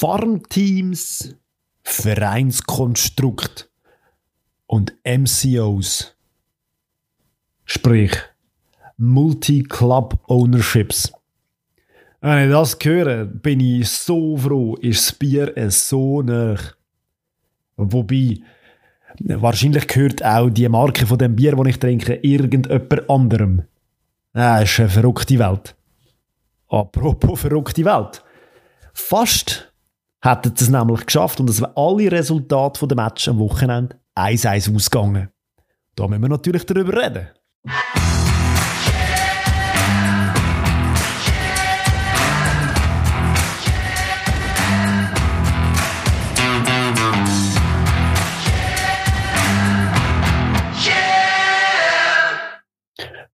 Farmteams, Vereinskonstrukt und MCOs. Sprich, Multi-Club Ownerships. Wenn ich das höre, bin ich so froh, ist das Bier so nah. Wobei, wahrscheinlich gehört auch die Marke von dem Bier, das ich trinke, irgendjemand anderem. Das ist eine verrückte Welt. Apropos verrückte Welt. Fast hätten es nämlich geschafft und es wären alle Resultate der Match am Wochenende 1-1 ausgegangen. Da müssen wir natürlich darüber reden.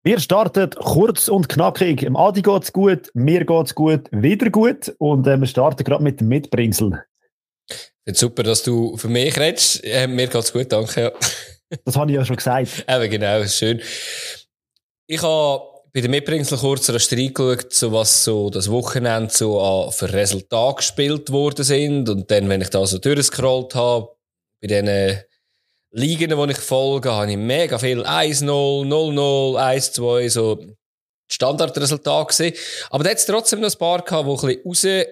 Wir starten kurz und knackig. Im Adi geht's gut, mir geht's gut, wieder gut. Und äh, wir starten gerade mit dem Mitbringsel. Super, dass du für mich redest. Äh, mir geht's gut, danke. Ja. Das habe ich ja schon gesagt. Eben, genau, schön. Ich habe bei den Mitbringsel kurz reingeschaut, so was so das Wochenende so an für Resultate gespielt worden sind. Und dann, wenn ich da so durchgescrollt habe, bei diesen Ligen, die ich folge, habe ich mega viel 1-0, 0-0, 1-2, so Standardresultat gesehen. Aber da hat es trotzdem noch ein paar gehabt, die ein bisschen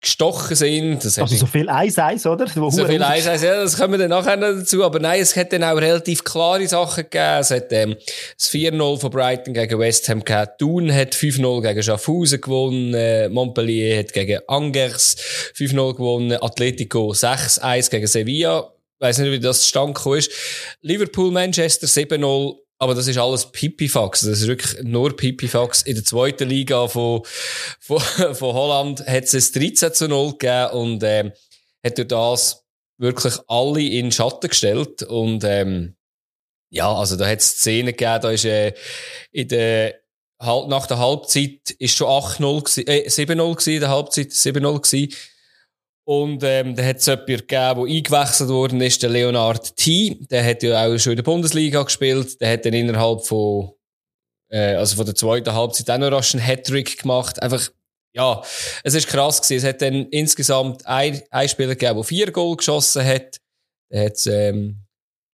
rausgestochen sind. Das also so viel 1-1, oder? So, so viel 1-1, ja, das kommen wir dann nachher noch dazu. Aber nein, es hat dann auch relativ klare Sachen gegeben. Es hat ähm, das 4-0 von Brighton gegen West Ham gehabt. Thun hat 5-0 gegen Schaffhausen gewonnen. Äh, Montpellier hat gegen Angers 5-0 gewonnen. Atletico 6-1 gegen Sevilla weiß nicht, wie das gekommen ist. Liverpool, Manchester 7-0. Aber das ist alles Pipifax. Das ist wirklich nur Pipifax. In der zweiten Liga von, von, von Holland hat es ein 13 zu 0 gegeben und, ähm, hat durch das wirklich alle in Schatten gestellt. Und, ähm, ja, also da hat es Szenen gegeben, da ist, äh, in der, nach der Halbzeit ist schon 8-0 äh, 7-0 gewesen, in der Halbzeit 7-0 gewesen. Und ähm, da hat es jemanden gegeben, der eingewechselt worden ist, der Leonard T. Der hat ja auch schon in der Bundesliga gespielt. Der hat dann innerhalb von, äh, also von der zweiten Halbzeit auch noch rasch einen Hattrick gemacht. Einfach, ja, es ist krass gewesen. Es hat dann insgesamt ein, ein Spieler gegeben, der vier Goal geschossen hat. Da hat es ähm,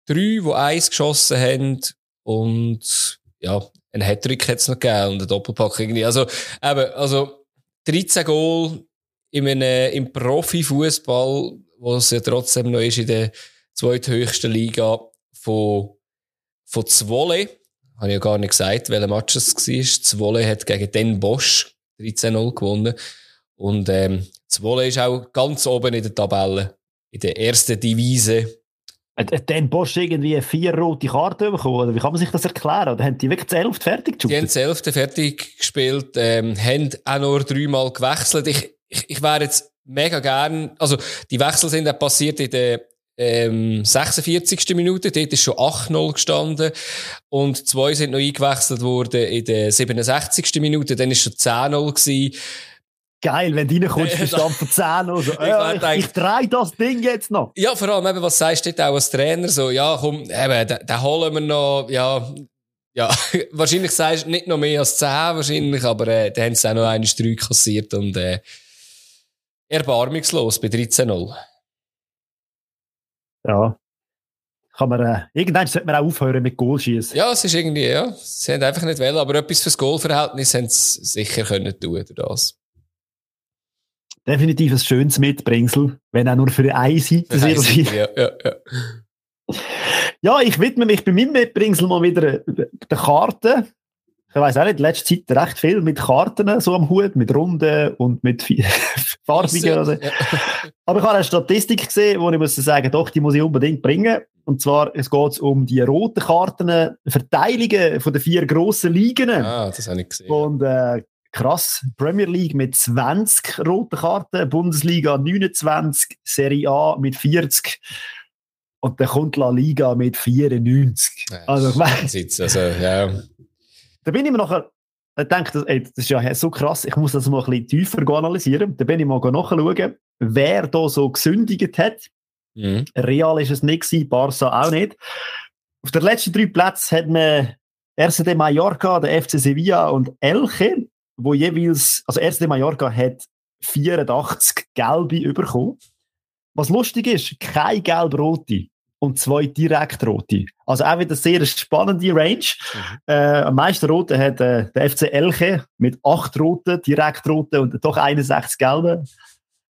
drei, die eins geschossen haben. Und ja, ein Hattrick hat es noch gegeben und ein Doppelpack irgendwie. Also, eben, also 13 Goal in einem, im Profifußball, wo es ja trotzdem noch ist in der zweithöchsten Liga von, von Zwolle. Habe ich ja gar nicht gesagt, welcher Match es war. Zwolle hat gegen Den Bosch 13-0 gewonnen. Und, ähm, Zwolle ist auch ganz oben in der Tabelle. In der ersten Divise. Hat Den Bosch irgendwie vier rote Karten bekommen? Oder wie kann man sich das erklären? Oder haben die wirklich das Elfte fertig gespielt? Die haben das Elfte fertig gespielt, ähm, haben auch nur dreimal gewechselt. Ich, ich, ich wäre jetzt mega gern, also die Wechsel sind dann passiert in der ähm, 46. Minute, dort ist schon 8-0 gestanden und zwei sind noch eingewechselt worden in der 67. Minute, dann ist schon 10-0 gewesen. Geil, wenn du reinkommst, bist du von 10 oder so. Äh, ich, ich, ich drehe das Ding jetzt noch. Ja, vor allem, eben, was sagst du auch als Trainer? So, ja, komm, eben, den, den holen wir noch, ja, ja, wahrscheinlich sagst du nicht noch mehr als 10 wahrscheinlich, aber äh, dann haben sie auch noch eine Streu kassiert und äh, erbarmungslos bei 13-0. Ja. Kann man, äh, irgendwann sollte man auch aufhören mit Goalschießen. Ja, es ist irgendwie, ja. Sie haben einfach nicht wollen, aber etwas fürs Goalverhältnis haben sie sicher können tun durch das. Definitiv ein schönes Mitbringsel, wenn auch nur für eine Seite. Eine Seite ja, ja, ja. ja, ich widme mich bei meinem Mitbringsel mal wieder der Karte ich weiß auch nicht, in letzter Zeit recht viel mit Karten so am Hut, mit Runden und mit farbigen. Also. Aber ich habe eine Statistik gesehen, wo ich muss sagen, doch, die muss ich unbedingt bringen. Und zwar, es geht um die roten Karten, Verteilungen von den vier grossen Ligen. Ah, das habe ich gesehen. Und äh, krass, Premier League mit 20 roten Karten, Bundesliga 29, Serie A mit 40 und dann kommt La Liga mit 94. Ja, also, ich meine, also, ja. Da bin ich mir nachher, ich denke, ey, das ist ja so krass, ich muss das mal ein bisschen tiefer analysieren. Da bin ich mal nachschauen, wer da so gesündigt hat. Mhm. Real ist es nicht gewesen, Barca auch nicht. Auf den letzten drei Plätzen hat man RCD Mallorca, der FC Sevilla und Elche, wo jeweils, also RCD Mallorca hat 84 gelbe bekommen. Was lustig ist, kein gelb-rote und zwei direkt rote. Also auch wieder sehr spannende Range. Mhm. Äh, am meisten rote hat äh, der FC Elche mit acht roten, direkt roten und doch 61 gelben.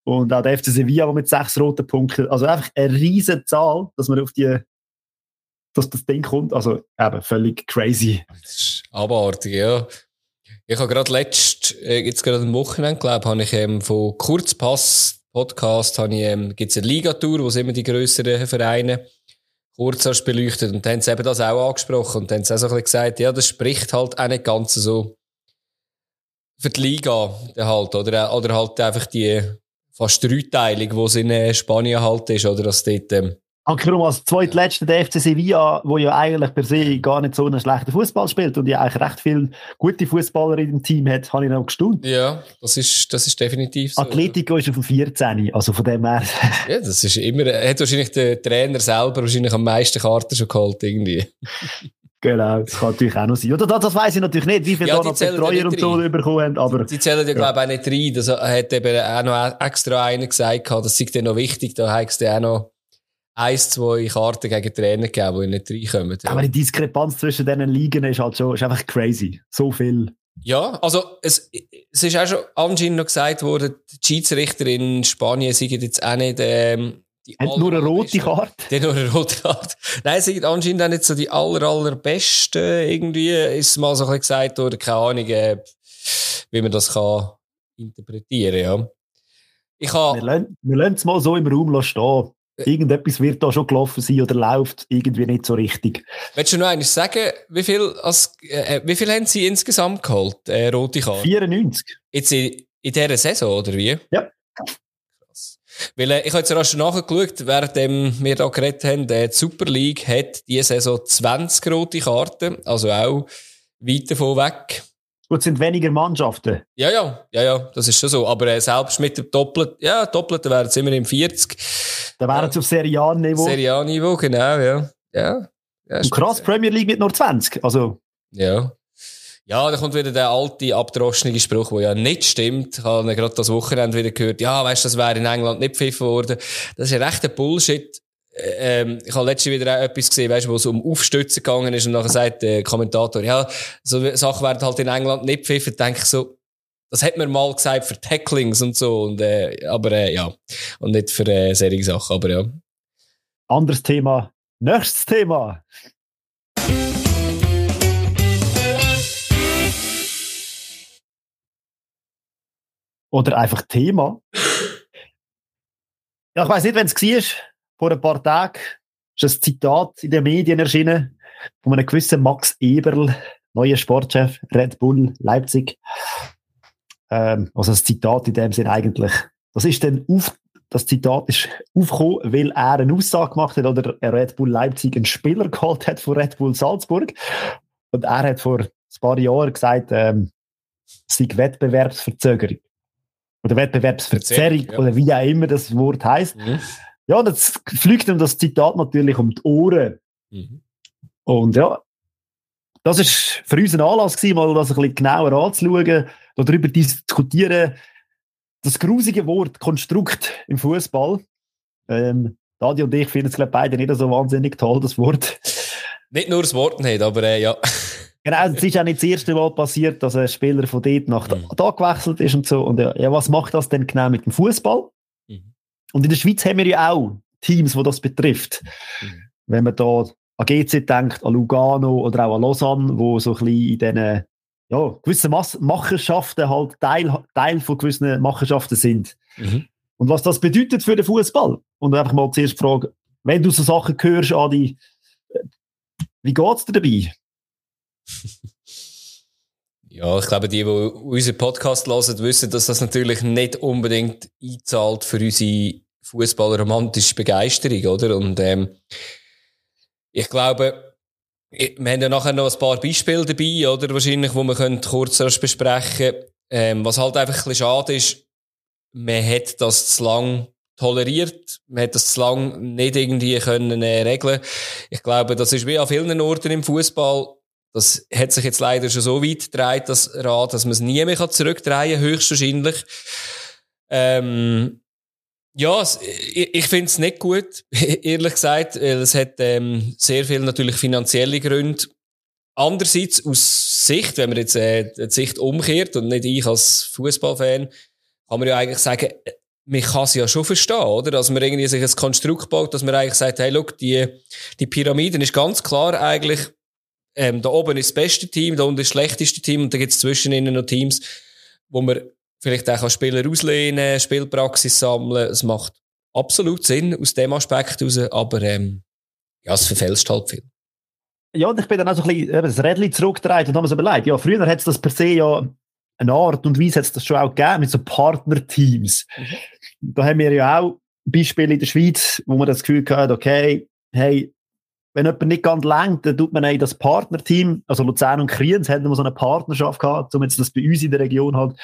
Und auch der FC Sevilla mit sechs roten Punkten. Also einfach eine riesige Zahl, dass man auf die dass das Ding kommt. Also eben völlig crazy. Das ist abartig, ja. Ich habe gerade letzt, äh, jetzt gerade am Wochenende, glaube habe ich ähm, von Kurzpass Podcast, habe ich, ähm, gibt's eine Ligatour, wo immer die grösseren Vereine kurz erst beleuchtet und dann haben sie eben das auch angesprochen und dann haben sie auch so ein bisschen gesagt, ja, das spricht halt auch nicht ganz so für die Liga halt, oder, oder halt einfach die fast Dreiteilung, die es in äh, Spanien halt ist, oder dass dort, ähm, Ankerum als zweitletzter der FC Sevilla, wo ja eigentlich per se gar nicht so einen schlechten Fußball spielt und ja eigentlich recht viele gute Fußballer in dem Team hat, habe ich noch gestaunt. Ja, das ist, das ist definitiv so. Atletico ist auf 14, also von dem her. ja, das ist immer, hat wahrscheinlich der Trainer selber wahrscheinlich am meisten Karten schon geholt, irgendwie. Genau, das kann natürlich auch noch sein. Oder das, das weiss ich natürlich nicht, wie viele ja, da noch Betreuer und so bekommen haben, aber... Die, die zählen ja, glaube ich, auch nicht rein. Das hat eben auch noch extra einer gesagt, das sei dir noch wichtig, da heisst du auch noch eins, zwei Karten gegen Trainer gegeben, die nicht reinkommen. Ja. Aber die Diskrepanz zwischen diesen Ligen ist halt schon, ist einfach crazy. So viel. Ja, also, es, es ist auch schon anscheinend noch gesagt worden, die Schiedsrichter in Spanien sind jetzt auch nicht, ähm, die Hat nur eine rote Karte? Die nur eine rote Karte. Nein, sie sind anscheinend auch nicht so die aller, allerbesten. Irgendwie ist mal so ein bisschen gesagt worden, keine Ahnung, äh, wie man das kann interpretieren, ja. Ich habe... Wir lassen es mal so im Raum stehen. Irgendetwas wird da schon gelaufen sein oder läuft irgendwie nicht so richtig. Willst du noch eines sagen, wie viel, als, äh, wie viel haben sie insgesamt geholt, äh, rote Karte? 94. Jetzt in, in dieser Saison, oder wie? Ja. Krass. Weil, äh, ich habe jetzt rasch nachgeschaut, während wir da geredet haben, äh, die Super League hat diese Saison 20 rote Karten, also auch weit davon weg. Gut, es sind weniger Mannschaften. Ja, ja, ja, ja, das ist schon so. Aber äh, selbst mit dem Doppelten, ja, Doppelten wären es immer im 40. Da wären es auf Serie A-Niveau. Serie A-Niveau, genau, ja. ja. ja Und krass, Premier League mit nur 20. Also. Ja. Ja, da kommt wieder der alte, abdroschene Spruch, der ja nicht stimmt. Ich habe gerade das Wochenende wieder gehört, ja, weißt du, das wäre in England nicht pfiffen worden. Das ist ja rechter Bullshit. Ähm, ich habe letztens wieder auch etwas gesehen, weißt, wo es um Aufstützen gegangen ist und nachher sagt der Kommentator, ja, so Sachen werden halt in England nicht pfiffen, denke ich so, das hat man mal gesagt für Tacklings und so, und, äh, aber äh, ja, und nicht für äh, solche Sachen, aber ja. Anderes Thema, nächstes Thema. Oder einfach Thema. Ja, ich weiß nicht, wenn es war vor ein paar Tagen ist ein Zitat in den Medien erschienen von einem gewissen Max Eberl, neuer Sportchef Red Bull Leipzig. Ähm, also das Zitat in dem Sinn eigentlich. Das ist dann auf, das Zitat ist aufgekommen, weil er eine Aussage gemacht hat oder Red Bull Leipzig einen Spieler geholt hat von Red Bull Salzburg. Und er hat vor ein paar Jahren gesagt, ähm, es sei Wettbewerbsverzögerung. Oder Wettbewerbsverzerrung, ja. oder wie auch immer das Wort heißt. Mhm. Ja, und jetzt fliegt ihm das Zitat natürlich um die Ohren. Mhm. Und ja, das ist für uns ein Anlass gewesen, mal das ein bisschen genauer anzuschauen, darüber diskutieren, das grusige Wort Konstrukt im Fußball. Ähm, Dadi und ich finden es, glaube beide nicht so wahnsinnig toll, das Wort. Nicht nur das Wort nicht, aber äh, ja. Genau, es ist auch nicht das erste Mal passiert, dass ein Spieler von dort nach mhm. da, gewechselt ist und so. Und ja, ja, was macht das denn genau mit dem Fußball? Und in der Schweiz haben wir ja auch Teams, wo das betrifft. Mhm. Wenn man da an GC denkt, an Lugano oder auch an Lausanne, wo so ein bisschen in diesen ja, gewissen Mas Machenschaften halt Teil, Teil von gewissen Machenschaften sind. Mhm. Und was das bedeutet für den Fußball. Und einfach mal zuerst fragen, wenn du so Sachen hörst, Adi, wie geht es dir dabei? Ja, ich glaube, die, die unseren Podcast hören, wissen, dass das natürlich nicht unbedingt einzahlt für unsere fußballromantische Begeisterung, oder? Und ähm, ich glaube, wir haben ja nachher noch ein paar Beispiele dabei, oder? Wahrscheinlich, wo wir können kurz besprechen ähm, Was halt einfach ein bisschen schade ist, man hat das zu lang toleriert. Man hat das zu lang nicht irgendwie können äh, regeln. Ich glaube, das ist wie an vielen Orten im Fußball das hat sich jetzt leider schon so weit gedreht, das Rad, dass man es nie mehr zurückdrehen kann, höchstwahrscheinlich. Ähm, ja, ich, finde es nicht gut, ehrlich gesagt, es hat ähm, sehr viel natürlich finanzielle Gründe. Andererseits aus Sicht, wenn man jetzt äh, die Sicht umkehrt und nicht ich als Fußballfan, kann man ja eigentlich sagen, man kann es ja schon verstehen, oder? Dass man irgendwie sich ein Konstrukt baut, dass man eigentlich sagt, hey, look, die, die Pyramiden ist ganz klar eigentlich, ähm, da oben ist das beste Team, da unten ist das schlechteste Team und da gibt es zwischen ihnen noch Teams, wo man vielleicht auch Spieler auslehnen, Spielpraxis sammeln. Es macht absolut Sinn aus dem Aspekt heraus, aber ähm, ja, es verfälscht halt viel. Ja, und ich bin dann auch so ein bisschen das Rädchen zurückgedreht und habe mir so überlegt, ja, früher hat es das per se ja eine Art und Weise hat es das schon auch gegeben mit so Partnerteams. Mhm. Da haben wir ja auch Beispiele in der Schweiz, wo man das Gefühl hat, okay, hey, wenn jemand nicht ganz lenkt, dann tut man in das Partnerteam, also Luzern und Kriens hatten wir so eine Partnerschaft gehabt, um jetzt das bei uns in der Region halt ein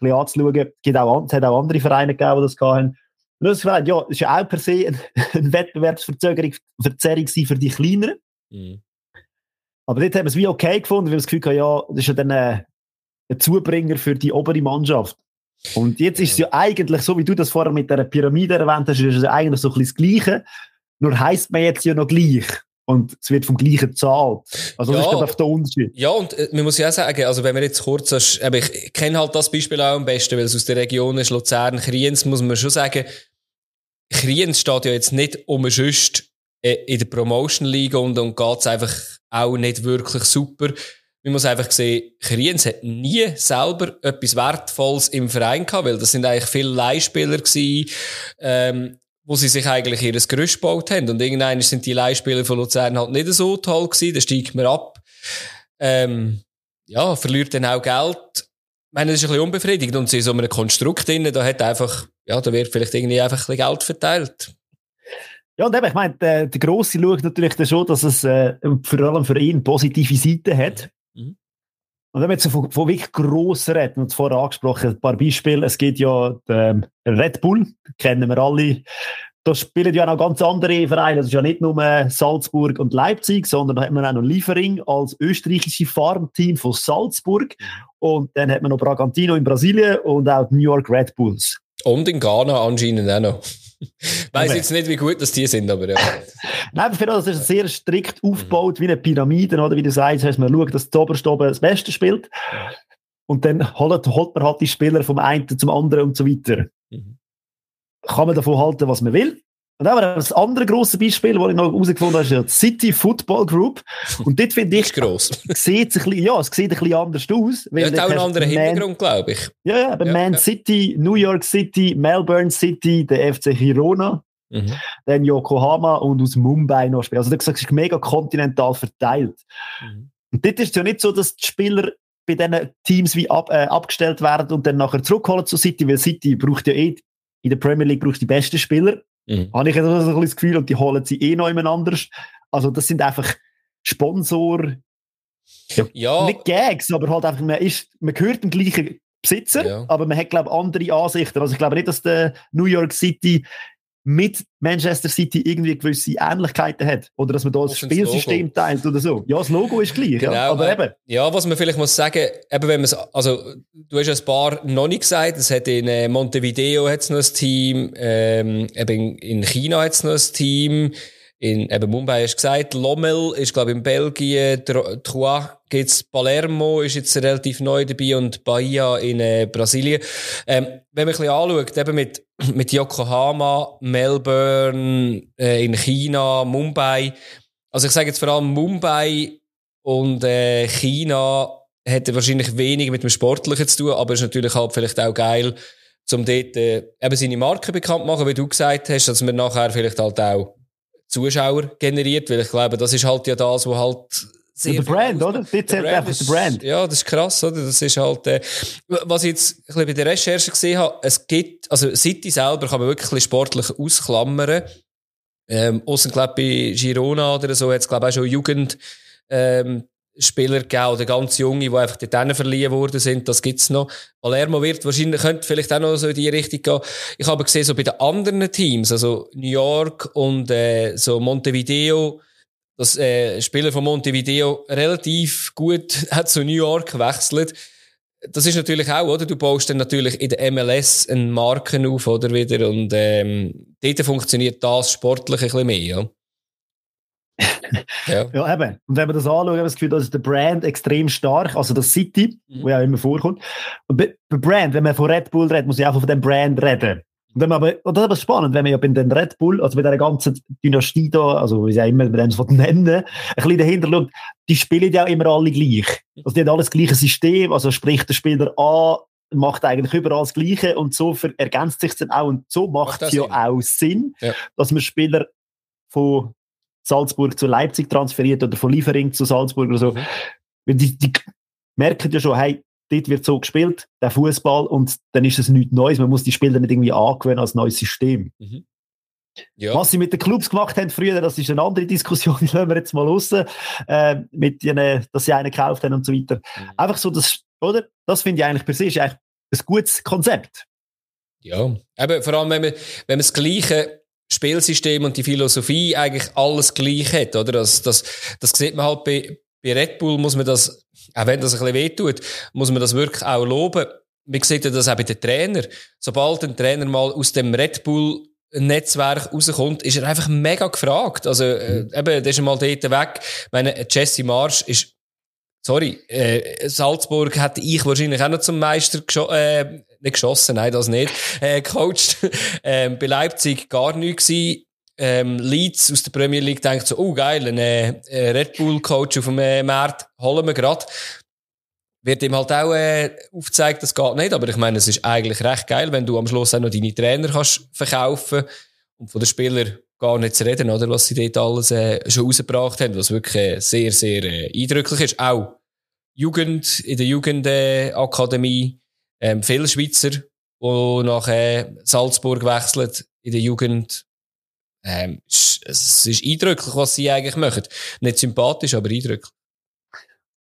bisschen anzuschauen. Es, auch, hat auch andere Vereine gegeben, die das hatten. Und das gesagt, ja, es ist ja auch per se eine, eine Wettbewerbsverzerrung für die Kleineren. Mhm. Aber dort haben wir es wie okay gefunden, weil wir das Gefühl hatten, ja, das ist ja dann ein, ein Zubringer für die obere Mannschaft. Und jetzt ist es ja eigentlich, so wie du das vorher mit der Pyramide erwähnt hast, ist es eigentlich so ein bisschen das Gleiche. Nur heisst man jetzt ja noch gleich und es wird vom gleichen zahlt. Also das ist einfach der Unterschied. Ja, und äh, man muss ja auch sagen, also wenn wir jetzt kurz, hast, aber ich kenne halt das Beispiel auch am besten, weil es aus der Region ist, Luzern, Kriens, muss man schon sagen, Kriens steht ja jetzt nicht umsonst äh, in der Promotion League und, und geht's einfach auch nicht wirklich super. Man muss einfach sehen, Kriens hat nie selber etwas Wertvolles im Verein gehabt, weil das sind eigentlich viele Leihspieler gewesen, ähm, wo sie sich eigentlich ihr Gerüst gebaut haben. Und irgendwann sind die Leihspieler von Luzern halt nicht so toll gewesen, dann steigt man ab. Ähm, ja, verliert dann auch Geld. Ich meine, das ist ein bisschen unbefriedigend und sie in so einem Konstrukt drin, da hat einfach, ja, da wird vielleicht irgendwie einfach ein bisschen Geld verteilt. Ja, und eben, ich meine, der, der Grosse schaut natürlich dann schon, dass es äh, vor allem für ihn positive Seiten hat. Und wenn wir jetzt von, von wirklich grossen reden, und vorher angesprochen, ein paar Beispiele, es gibt ja den Red Bull, kennen wir alle, da spielen ja auch noch ganz andere Vereine. Das ist ja nicht nur Salzburg und Leipzig, sondern da hat man auch noch Liefering als österreichische Farmteam von Salzburg. Und dann hat man noch Bragantino in Brasilien und auch die New York Red Bulls. Und in Ghana anscheinend auch noch. Weiß jetzt nicht, wie gut das die sind, aber ja. Nein, für das ist sehr strikt aufgebaut, wie eine Pyramide, oder wie du sagst, heißt, man schaut, dass das oberste oben das Beste spielt. Und dann holt, holt man halt die Spieler vom einen zum anderen und so weiter. Mhm kann man davon halten, was man will. Und aber das andere grosse Beispiel, das ich noch herausgefunden habe, ist ja die City Football Group. Und dort finde ich, gross. sieht es ein bisschen, ja, es sieht ein bisschen anders aus. Weil ja, hat auch einen anderen Hintergrund, glaube ich. Ja, ja, aber ja, Man ja. City, New York City, Melbourne City, der FC Girona, mhm. dann Yokohama und aus Mumbai noch spielen. Also, das ist mega kontinental verteilt. Mhm. Und dort ist es ja nicht so, dass die Spieler bei diesen Teams wie ab, äh, abgestellt werden und dann nachher zurückholen zu City, weil City braucht ja eh in der Premier League brauchst du die besten Spieler. Mhm. Habe ich jetzt so ein bisschen das Gefühl, und die holen sie eh noch jemand anders. Also, das sind einfach Sponsor, ja, ja. nicht Gags, aber halt einfach, man, ist, man gehört dem gleichen Besitzer, ja. aber man hat, glaube ich, andere Ansichten. Also, ich glaube nicht, dass der New York City mit Manchester City irgendwie gewisse Ähnlichkeiten hat. Oder dass man da das Spielsystem teilt oder so. Ja, das Logo ist gleich. Genau, ja. Aber eben. Ja, was man vielleicht muss sagen, eben wenn man also, du hast ein paar noch nicht gesagt, es hat in äh, Montevideo hat's noch ein Team, ähm, eben in China hat's noch ein Team, in eben Mumbai hast du gesagt, Lommel ist, glaube ich, in Belgien, Trois gibt's, Palermo ist jetzt relativ neu dabei und Bahia in äh, Brasilien. Ähm, wenn man ein bisschen anschaut, eben mit, mit Yokohama, Melbourne, äh, in China, Mumbai, also ich sage jetzt vor allem Mumbai und äh, China hätte wahrscheinlich wenig mit dem Sportlichen zu tun, aber ist natürlich halt vielleicht auch geil, um dort äh, eben seine Marke bekannt zu machen, wie du gesagt hast, dass man nachher vielleicht halt auch Zuschauer generiert, weil ich glaube, das ist halt ja das, wo halt sehr der Brand, oder? Das zählt einfach der Brand. Ja, das ist krass, oder? Das ist halt, äh, was ich jetzt ein bisschen bei der Recherche gesehen habe, es gibt, also City selber kann man wirklich sportlich ausklammern. Ähm, Aussen, glaube bei Girona oder so, hat es, glaube ich, auch schon Jugend, ähm, Spieler gegeben, oder ganz junge, die einfach dort verliehen worden sind, das gibt's noch. Palermo wird wahrscheinlich, könnte vielleicht auch noch so in die Richtung gehen. Ich habe gesehen, so bei den anderen Teams, also New York und äh, so Montevideo, dass äh, Spieler von Montevideo relativ gut hat zu New York gewechselt. das ist natürlich auch, oder? Du baust dann natürlich in der MLS eine Marken auf, oder wieder? Und ähm, dort funktioniert das sportlich ein bisschen mehr, ja. Ja. ja, eben. Und wenn wir das anschauen, haben wir das Gefühl, dass ist der Brand extrem stark, also das City, mhm. wo ja immer vorkommt. Und bei, bei Brand, wenn man von Red Bull redet, muss ich auch von dem Brand reden. Und wenn man aber, und das ist aber spannend, wenn man ja bei den Red Bull, also bei der ganzen Dynastie da, also wie sie ja immer mit dem nennen, ein bisschen dahinter schaut, die spielen ja immer alle gleich. Also die haben alles gleiche System, also sprich der Spieler A macht eigentlich überall das Gleiche und so ergänzt sich dann auch und so macht es ja Sinn. auch Sinn, ja. dass man Spieler von Salzburg zu Leipzig transferiert oder von Liefering zu Salzburg oder so. Mhm. Die, die merken ja schon, hey, dort wird so gespielt, der Fußball, und dann ist es nichts Neues. Man muss die Spieler nicht irgendwie angewöhnen als neues System. Mhm. Ja. Was sie mit den Clubs gemacht haben früher, das ist eine andere Diskussion, die lassen wir jetzt mal raus, äh, mit denen, dass sie einen gekauft haben und so weiter. Mhm. Einfach so, das, oder? Das finde ich eigentlich per se ist eigentlich ein gutes Konzept. Ja, aber vor allem, wenn man, wenn man das gleiche Spielsystem und die Philosophie eigentlich alles gleich hat, oder? Das, das, das sieht man halt bei, bei Red Bull muss man das, auch wenn das ein bisschen wehtut, muss man das wirklich auch loben. Man sieht ja das auch bei den Trainer. Sobald ein Trainer mal aus dem Red Bull Netzwerk rauskommt, ist er einfach mega gefragt. Also, äh, mhm. eben, der ist mal dort weg. Ich meine, Jesse Marsch ist, sorry, äh, Salzburg hätte ich wahrscheinlich auch noch zum Meister gescho äh, nicht geschossen, nein, das nicht, äh, gecoacht. ähm, bei Leipzig gar nichts gewesen ähm, Leeds aus der Premier League denkt so, oh geil, ein äh, Red Bull Coach auf dem äh, Markt, holen wir grad. Wird ihm halt auch äh, aufgezeigt, das geht nicht, aber ich meine, es ist eigentlich recht geil, wenn du am Schluss auch noch deine Trainer kannst verkaufen und von den Spielern gar nicht zu reden, oder, was sie dort alles äh, schon rausgebracht haben, was wirklich äh, sehr, sehr äh, eindrücklich ist. Auch Jugend, in der Jugendakademie, äh, ähm, viele Schweizer, die nach äh, Salzburg wechseln, in der Jugend ähm, es ist eindrücklich, was sie eigentlich machen. Nicht sympathisch, aber eindrücklich.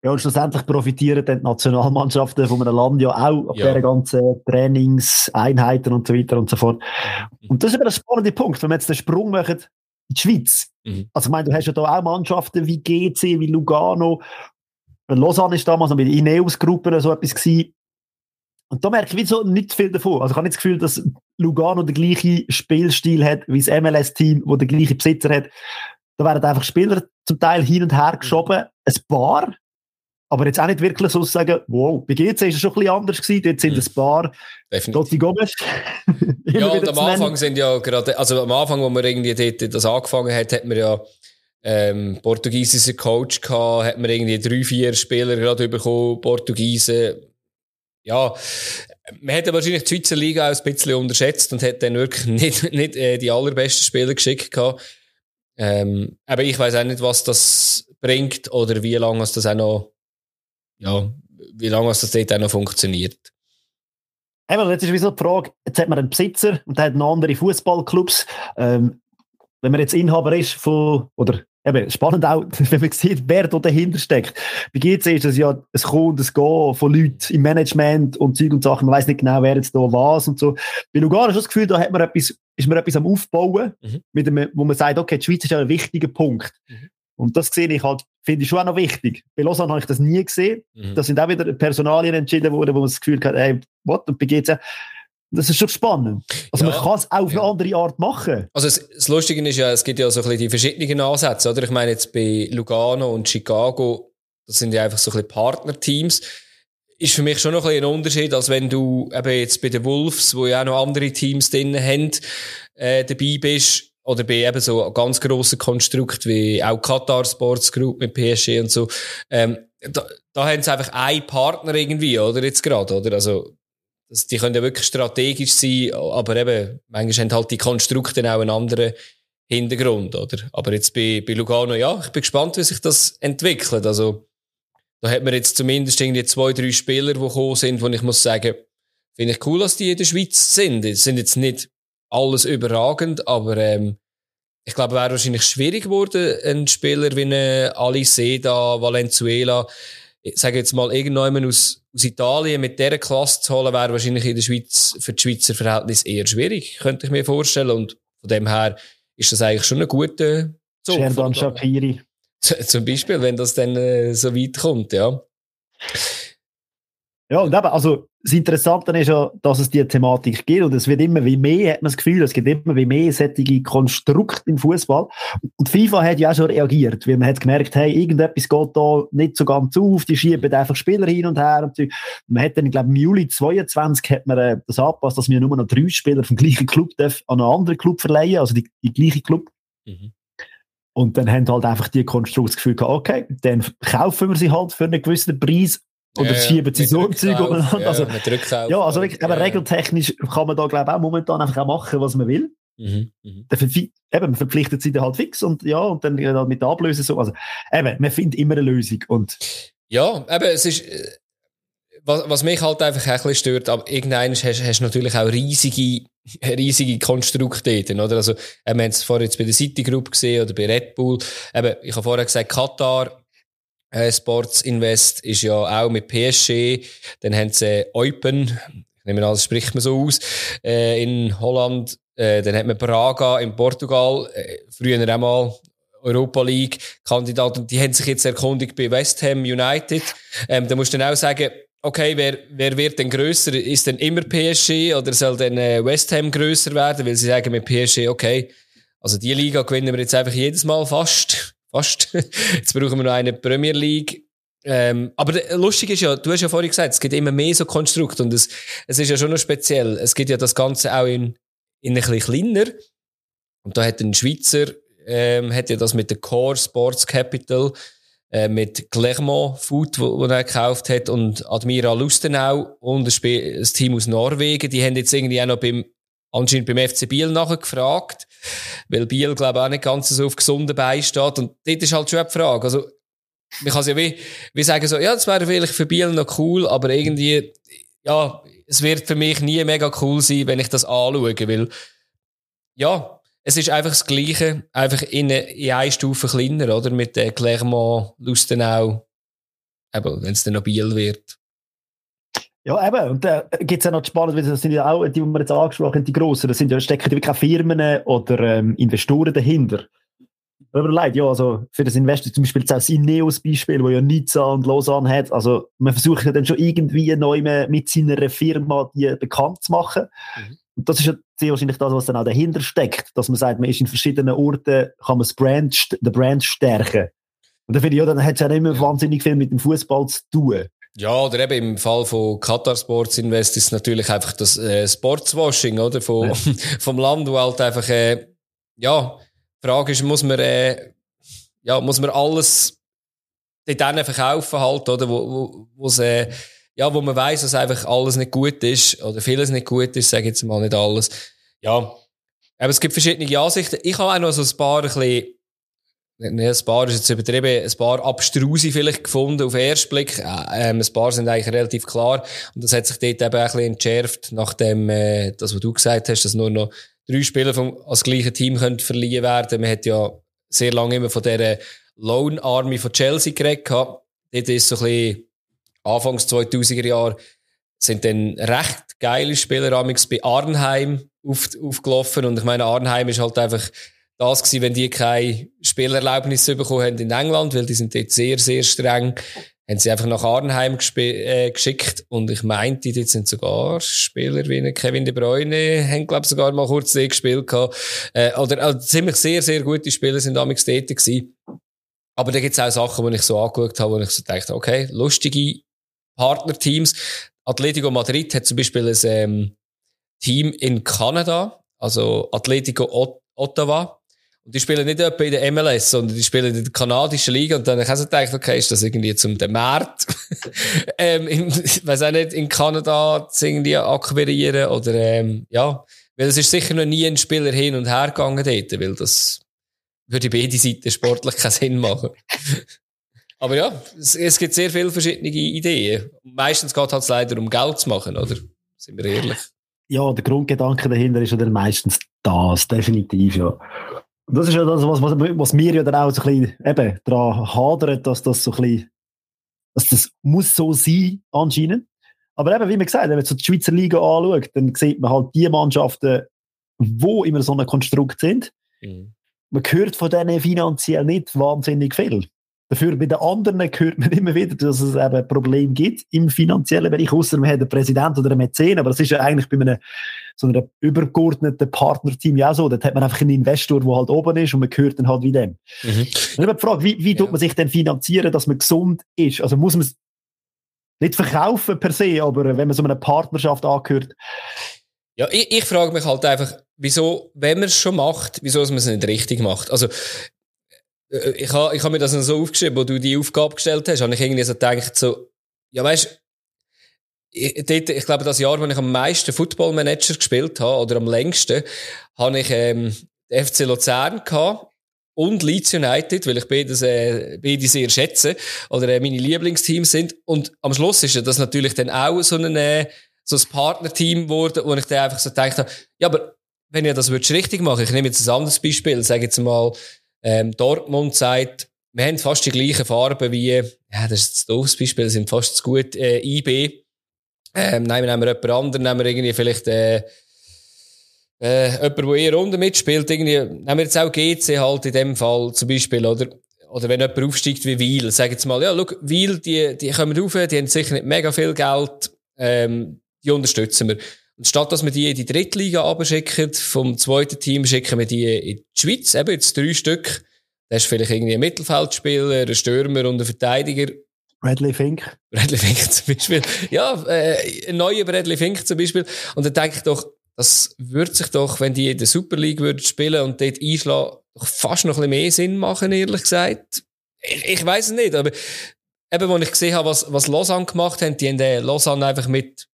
Ja, und schlussendlich profitieren dann die Nationalmannschaften von einem Land ja auch auf ja. dieser ganzen Trainingseinheiten und so weiter und so fort. Mhm. Und das ist aber der spannende Punkt, wenn wir jetzt den Sprung machen in die Schweiz. Mhm. Also, ich meine, du hast ja da auch Mannschaften wie GC, wie Lugano. Lausanne ist damals noch mit Ineos-Gruppen so etwas gewesen. Und da merke ich so nicht viel davon. Also ich habe nicht das Gefühl, dass Lugano den gleichen Spielstil hat wie das MLS-Team, wo der gleiche Besitzer hat. Da werden einfach Spieler zum Teil hin und her geschoben, ein paar, aber jetzt auch nicht wirklich so sagen, wow, bei GC ist es schon ein bisschen anders gewesen, dort sind mhm. ein paar Totti Gomes. ja, und am Anfang sind ja gerade, also am Anfang, wo man irgendwie dort das angefangen hat, hat man ja ähm, portugiesischer Coach gehabt, hat man irgendwie drei, vier Spieler gerade bekommen, Portugiesen, ja, man hätte wahrscheinlich die Schweizer Liga auch ein bisschen unterschätzt und hätte dann wirklich nicht, nicht äh, die allerbesten Spieler geschickt gehabt. Ähm, aber ich weiß auch nicht, was das bringt oder wie lange das auch noch, ja, wie lange das dort auch noch funktioniert. Eben, jetzt ist wie so die Frage, jetzt hat man einen Besitzer und der hat noch andere Fußballclubs. Ähm, wenn man jetzt Inhaber ist von, oder eben, spannend auch, wenn man sieht, wer da dahinter steckt. Bei GC ist das ja ein Kommen und ein Gehen von Leuten im Management und Zeug und Sachen. Man weiß nicht genau, wer jetzt da was und so. Bei Lugano du das Gefühl, da hat man etwas, ist man etwas am Aufbauen, mhm. mit dem, wo man sagt, okay, die Schweiz ist ja ein wichtiger Punkt. Mhm. Und das sehe ich halt, finde ich schon auch noch wichtig. Bei Lausanne habe ich das nie gesehen. Mhm. Da sind auch wieder Personalien entschieden worden, wo man das Gefühl hat, ey, what? Und bei GC das ist schon spannend. Also ja, man kann es auch auf ja. eine andere Art machen. Also es, das Lustige ist ja, es gibt ja so ein bisschen die verschiedenen Ansätze, oder? Ich meine jetzt bei Lugano und Chicago, das sind ja einfach so ein bisschen Partnerteams. Ist für mich schon noch ein, bisschen ein Unterschied, als wenn du eben jetzt bei den Wolves, wo ja auch noch andere Teams drin haben, äh, dabei bist. Oder bei eben so ganz grossen Konstrukt wie auch Qatar Sports Group mit PSG und so. Ähm, da, da haben sie einfach einen Partner irgendwie, oder? Jetzt gerade, oder? Also, das, die können ja wirklich strategisch sein, aber eben, manchmal haben halt die Konstrukte auch einen anderen Hintergrund, oder? Aber jetzt bei, bei Lugano, ja, ich bin gespannt, wie sich das entwickelt. Also, da hat man jetzt zumindest irgendwie zwei, drei Spieler, die gekommen sind, wo ich muss sagen, finde ich cool, dass die in der Schweiz sind. Die sind jetzt nicht alles überragend, aber, ähm, ich glaube, wäre wahrscheinlich schwierig geworden, ein Spieler wie eine Alice Seda, Valenzuela, ich sage jetzt mal, irgendjemand aus, aus Italien mit dieser Klasse zu holen, wäre wahrscheinlich in der Schweiz für die Schweizer Verhältnis eher schwierig, könnte ich mir vorstellen. Und von dem her ist das eigentlich schon ein guter Zug. Sherdan Shapiri. Zum Beispiel, wenn das dann äh, so weit kommt, ja. Ja, und eben, also das Interessante ist ja, dass es diese Thematik gibt und es wird immer wie mehr, hat man das Gefühl, es gibt immer wie mehr solche Konstrukte im Fußball. Und FIFA hat ja auch schon reagiert, weil man hat gemerkt, hey, irgendetwas geht da nicht so ganz auf, die schieben einfach Spieler hin und her. Und man hat dann, glaube ich, im Juli 22 hat man äh, das angepasst, dass wir nur noch drei Spieler vom gleichen Club darf an einen anderen Club verleihen, also die, die gleiche Club. Mhm. Und dann haben halt einfach die Konstrukte das Gefühl gehabt, okay, dann kaufen wir sie halt für einen gewissen Preis oder ja, schieben sie so ein Zeug umeinander. Ja, also, ja, also wirklich, aber regeltechnisch kann man da, glaube ich, auch momentan einfach auch machen, was man will. Mhm, mh. eben, man verpflichtet sie dann halt fix und ja, und dann halt mit der Ablöse so. Also, eben, man findet immer eine Lösung. Und ja, eben, es ist, äh, was, was mich halt einfach ein bisschen stört, aber irgendwann hast, du natürlich auch riesige, riesige Konstrukte dort, oder? Also, wir haben es vorher jetzt bei der City Group gesehen oder bei Red Bull. Eben, ich habe vorher gesagt, Katar, äh, Sports Invest ist ja auch mit PSG. Dann haben sie Eupen, ich nehme an, das spricht man so aus, äh, in Holland. Äh, dann hat man Braga in Portugal, äh, früher einmal Europa League Kandidat und die haben sich jetzt erkundigt bei West Ham United. Ähm, da musst du dann auch sagen, okay, wer, wer wird denn grösser? Ist denn immer PSG oder soll dann äh, West Ham grösser werden? Weil sie sagen mit PSG, okay, also die Liga gewinnen wir jetzt einfach jedes Mal fast. Fast. Jetzt brauchen wir noch eine Premier League. Ähm, aber lustig ist ja, du hast ja vorhin gesagt, es gibt immer mehr so Konstrukte und es, es ist ja schon noch speziell. Es gibt ja das Ganze auch in, in ein bisschen kleiner. Und da hat ein Schweizer, ähm, hat ja das mit der Core Sports Capital, äh, mit Clermont Food, wo, wo er gekauft hat, und Admiral Lustenau und ein, Team aus Norwegen, die haben jetzt irgendwie auch noch beim, anscheinend beim FC Biel nachgefragt weil Biel, glaube ich, auch nicht ganz so auf gesunden Beinen steht. Und dort ist halt schon die Frage. Also, man kann es ja wie, wie sagen so, ja, das wäre vielleicht für Biel noch cool, aber irgendwie, ja, es wird für mich nie mega cool sein, wenn ich das anschaue, weil, ja, es ist einfach das Gleiche, einfach in, eine, in eine Stufe kleiner, oder? Mit der Clermont, Lustenau, eben, wenn es dann noch Biel wird. Ja, eben. Und da äh, gibt es ja noch spannend, weil das sind ja auch, die, die wir jetzt angesprochen haben, die Grossen, das sind ja, stecken wirklich auch Firmen oder ähm, Investoren dahinter. Aber leid, ja, also für das Investor zum Beispiel das Ineos-Beispiel, wo ja Nizza und Lausanne hat. Also man versucht ja dann schon irgendwie neu mit seiner Firma die bekannt zu machen. Mhm. Und das ist ja sehr wahrscheinlich das, was dann auch dahinter steckt, dass man sagt, man ist in verschiedenen Orten, kann man das Brand, den Brand stärken. Und da finde ich, ja, dann hat es ja mehr wahnsinnig viel mit dem Fußball zu tun. Ja, oder eben im Fall von Qatar Sports Invest ist natürlich einfach das äh, Sportswashing, oder? Von, ja. vom Land, wo halt einfach, äh, ja, die Frage ist, muss man, äh, ja, muss man alles dort verkaufen halt, oder? Wo, wo, äh, ja, wo man weiß, dass einfach alles nicht gut ist, oder vieles nicht gut ist, sage ich jetzt mal nicht alles. Ja. Aber es gibt verschiedene Ansichten. Ich habe auch noch so ein paar ein bisschen, Ne, ein paar ist jetzt übertrieben, ein paar abstruse vielleicht gefunden auf den ersten Blick. Äh, ähm, ein paar sind eigentlich relativ klar. Und das hat sich dort eben ein bisschen entschärft, nachdem, äh, das, was du gesagt hast, dass nur noch drei Spieler vom, als gleichen Team können verliehen werden. Man hat ja sehr lange immer von dieser Loan Army von Chelsea geredet. Dort ist so ein bisschen Anfangs 2000er Jahre sind dann recht geile Spieler bei Arnheim auf, aufgelaufen. Und ich meine, Arnheim ist halt einfach, das gewesen, wenn die keine Spielerlaubnis bekommen haben in England, weil die sind dort sehr, sehr streng, haben sie einfach nach Arnheim äh, geschickt und ich meinte, dort sind sogar Spieler wie Kevin De Bruyne, haben glaube ich sogar mal kurz dort gespielt gehabt. Äh, oder also ziemlich sehr, sehr gute Spieler sind damals dort gewesen. Aber da gibt es auch Sachen, die ich so angeschaut habe, wo ich so dachte, okay, lustige Partnerteams. Atletico Madrid hat zum Beispiel ein ähm, Team in Kanada, also Atletico Ottawa. Und die spielen nicht etwa in der MLS, sondern die spielen in der kanadischen Liga. Und dann habe ich so gedacht, okay, ist das irgendwie zum den Markt, ähm, in, ich weiß auch nicht, in Kanada zu irgendwie akquirieren oder, ähm, ja. Weil es ist sicher noch nie ein Spieler hin und her gegangen dort, weil das würde beide Seiten sportlich keinen Sinn machen. Aber ja, es, es, gibt sehr viele verschiedene Ideen. Meistens geht es halt leider um Geld zu machen, oder? Sind wir ehrlich? Ja, der Grundgedanke dahinter ist ja dann meistens das, definitiv, ja. Das ist ja das, was, was, was mir ja dann auch so ein bisschen eben daran hadert, dass das so ein bisschen, dass das muss so sein, anscheinend. Aber eben, wie man gesagt, wenn man so die Schweizer Liga anschaut, dann sieht man halt die Mannschaften, wo immer so ein Konstrukt sind. Mhm. Man hört von denen finanziell nicht wahnsinnig viel. Dafür bei den anderen hört man immer wieder, dass es eben Probleme gibt im finanziellen Bereich, außer man hat einen Präsident oder einen Mäzen, aber das ist ja eigentlich bei einem so einem übergeordneten Partnerteam ja auch so. Dort hat man einfach einen Investor, der halt oben ist und man gehört dann halt wie dem. Mhm. Und ich die Frage, wie, wie ja. tut man sich denn finanzieren, dass man gesund ist? Also muss man es nicht verkaufen per se, aber wenn man so einer Partnerschaft angehört. Ja, ich, ich frage mich halt einfach, wieso, wenn man es schon macht, wieso man es nicht richtig macht. Also, äh, ich habe ich ha mir das so aufgeschrieben, wo du die Aufgabe gestellt hast, habe ich irgendwie so gedacht, so, ja weißt ich, dort, ich glaube, das Jahr, wo ich am meisten Football Manager gespielt habe, oder am längsten, habe ich ähm, FC Luzern gehabt und Leeds United, weil ich beides, äh, beide sehr schätze, oder äh, meine Lieblingsteams sind. Und am Schluss ist das natürlich dann auch so ein, äh, so ein Partnerteam geworden, wo ich dann einfach so gedacht habe, ja, aber wenn ihr das richtig machen ich nehme jetzt ein anderes Beispiel, sage jetzt mal, ähm, Dortmund sagt, wir haben fast die gleichen Farben wie, ja, das ist ein doofes Beispiel, sind fast zu gut, äh, IB. Ähm, nehmen wir jemand anderen, nehmen wir irgendwie vielleicht, äh, äh, jemand, der eher unten mitspielt, irgendwie, nehmen wir jetzt auch GC halt in dem Fall zum Beispiel, oder? Oder wenn jemand aufsteigt wie Wiel, sagen jetzt mal, ja, schau, Wiel, die, die kommen rauf, die haben sicher nicht mega viel Geld, ähm, die unterstützen wir. Und statt dass wir die in die Drittliga abschicken, vom zweiten Team schicken wir die in die Schweiz, eben jetzt drei Stück. Da ist vielleicht irgendwie ein Mittelfeldspieler, ein Stürmer und ein Verteidiger. Bradley Fink. Bradley Fink zum Beispiel. Ja, äh, ein neuer Bradley Fink zum Beispiel. Und dann denke ich doch, das würde sich doch, wenn die in der Super League würden spielen und dort einschlagen, doch fast noch ein bisschen mehr Sinn machen, ehrlich gesagt. Ich, ich weiß es nicht, aber eben, als ich gesehen habe, was, was Lausanne gemacht haben, die haben den Lausanne einfach mit,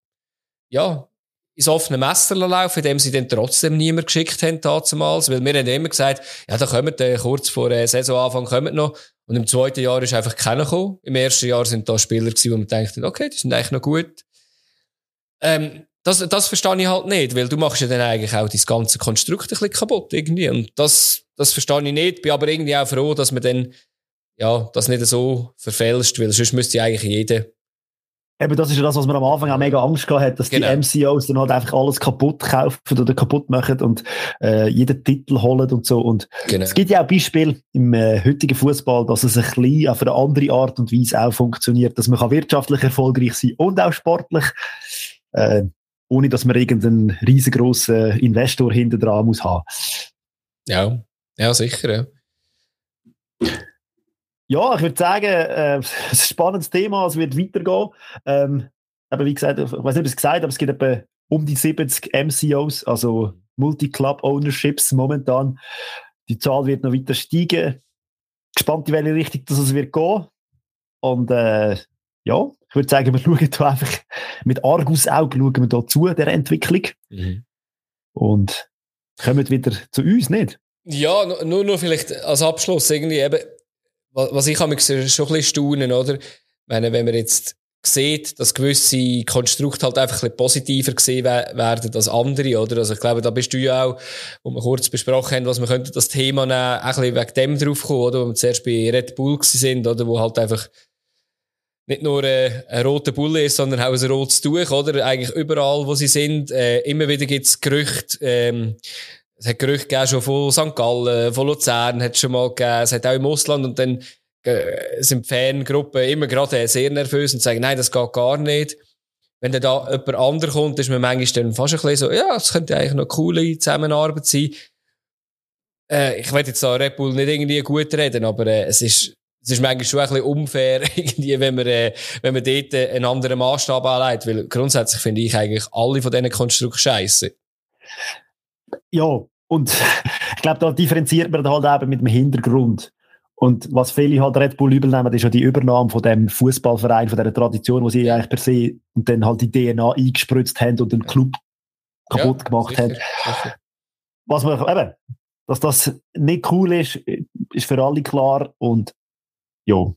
ja, ins offene Messer laufen, indem sie dann trotzdem niemand geschickt haben damals, weil wir haben immer gesagt, ja, da kommen wir kurz vor äh, Saisonanfang kommen noch. Und im zweiten Jahr ist einfach keiner gekommen. Im ersten Jahr sind da Spieler gewesen, wo man denkt, okay, die sind eigentlich noch gut. Ähm, das, das verstehe ich halt nicht, weil du machst ja dann eigentlich auch das ganze Konstrukt ein bisschen kaputt irgendwie. Und das, das verstehe ich nicht. Bin aber irgendwie auch froh, dass man dann, ja, das nicht so verfälscht, weil sonst müsste eigentlich jeder Eben, das ist ja das, was man am Anfang auch mega Angst gehabt hat, dass genau. die MCOs dann halt einfach alles kaputt kaufen oder kaputt machen und äh, jeden Titel holen und so. Und genau. es gibt ja auch Beispiele im äh, heutigen Fußball, dass es ein bisschen auf eine andere Art und Weise auch funktioniert, dass man kann wirtschaftlich erfolgreich sein und auch sportlich, äh, ohne dass man irgendeinen riesengroßen Investor hinter dran muss haben. Ja, ja, sicher, ja. Ja, ich würde sagen, äh, es ist ein spannendes Thema, es wird weitergehen. Ähm, aber wie gesagt, ich weiß nicht, ob ich es gesagt habe, aber es gibt etwa um die 70 MCOs, also Multi-Club-Ownerships momentan. Die Zahl wird noch weiter steigen. Gespannt, in welche Richtung das es wird gehen. Und äh, ja, ich würde sagen, wir schauen da einfach mit Argus-Augen schauen wir da zu, der Entwicklung. Mhm. Und kommen wieder zu uns, nicht? Ja, nur, nur vielleicht als Abschluss irgendwie eben, was ich habe schon ein bisschen staunen, oder? Wenn, wenn man jetzt sieht, dass gewisse Konstrukte halt einfach ein bisschen positiver gesehen werden als andere, oder? Also ich glaube, da bist du ja auch, wo wir kurz besprochen haben, was wir könnten das Thema nehmen, ein bisschen wegen dem drauf kommen, oder? Wo wir zuerst bei Red Bull sind, oder? Wo halt einfach nicht nur äh, ein roter Bulle ist, sondern auch ein rotes Tuch, oder? Eigentlich überall, wo sie sind. Äh, immer wieder gibt's Gerüchte, ähm, es hat Gerüchte gegeben schon von St. Gallen, von Luzern hat es schon mal gegeben, es hat auch im Ausland und dann äh, sind Fangruppen immer gerade sehr nervös und sagen, nein, das geht gar nicht. Wenn dann da jemand anderer kommt, ist man manchmal dann fast ein bisschen so, ja, es könnte eigentlich noch eine coole Zusammenarbeit sein. Äh, ich will jetzt da Red Bull nicht irgendwie gut reden, aber äh, es ist, es ist manchmal schon ein bisschen unfair, irgendwie, wenn man, äh, wenn man dort einen anderen Maßstab anlegt, weil grundsätzlich finde ich eigentlich alle von diesen Konstrukten scheiße. Ja, und ich glaube, da differenziert man halt eben mit dem Hintergrund. Und was viele halt Red Bull übernehmen, ist ja die Übernahme von dem Fußballverein, von dieser Tradition, wo sie eigentlich per se und dann halt die DNA eingespritzt haben und den Club kaputt ja, gemacht sicher, haben. Sicher. Was man eben, dass das nicht cool ist, ist für alle klar. Und ja,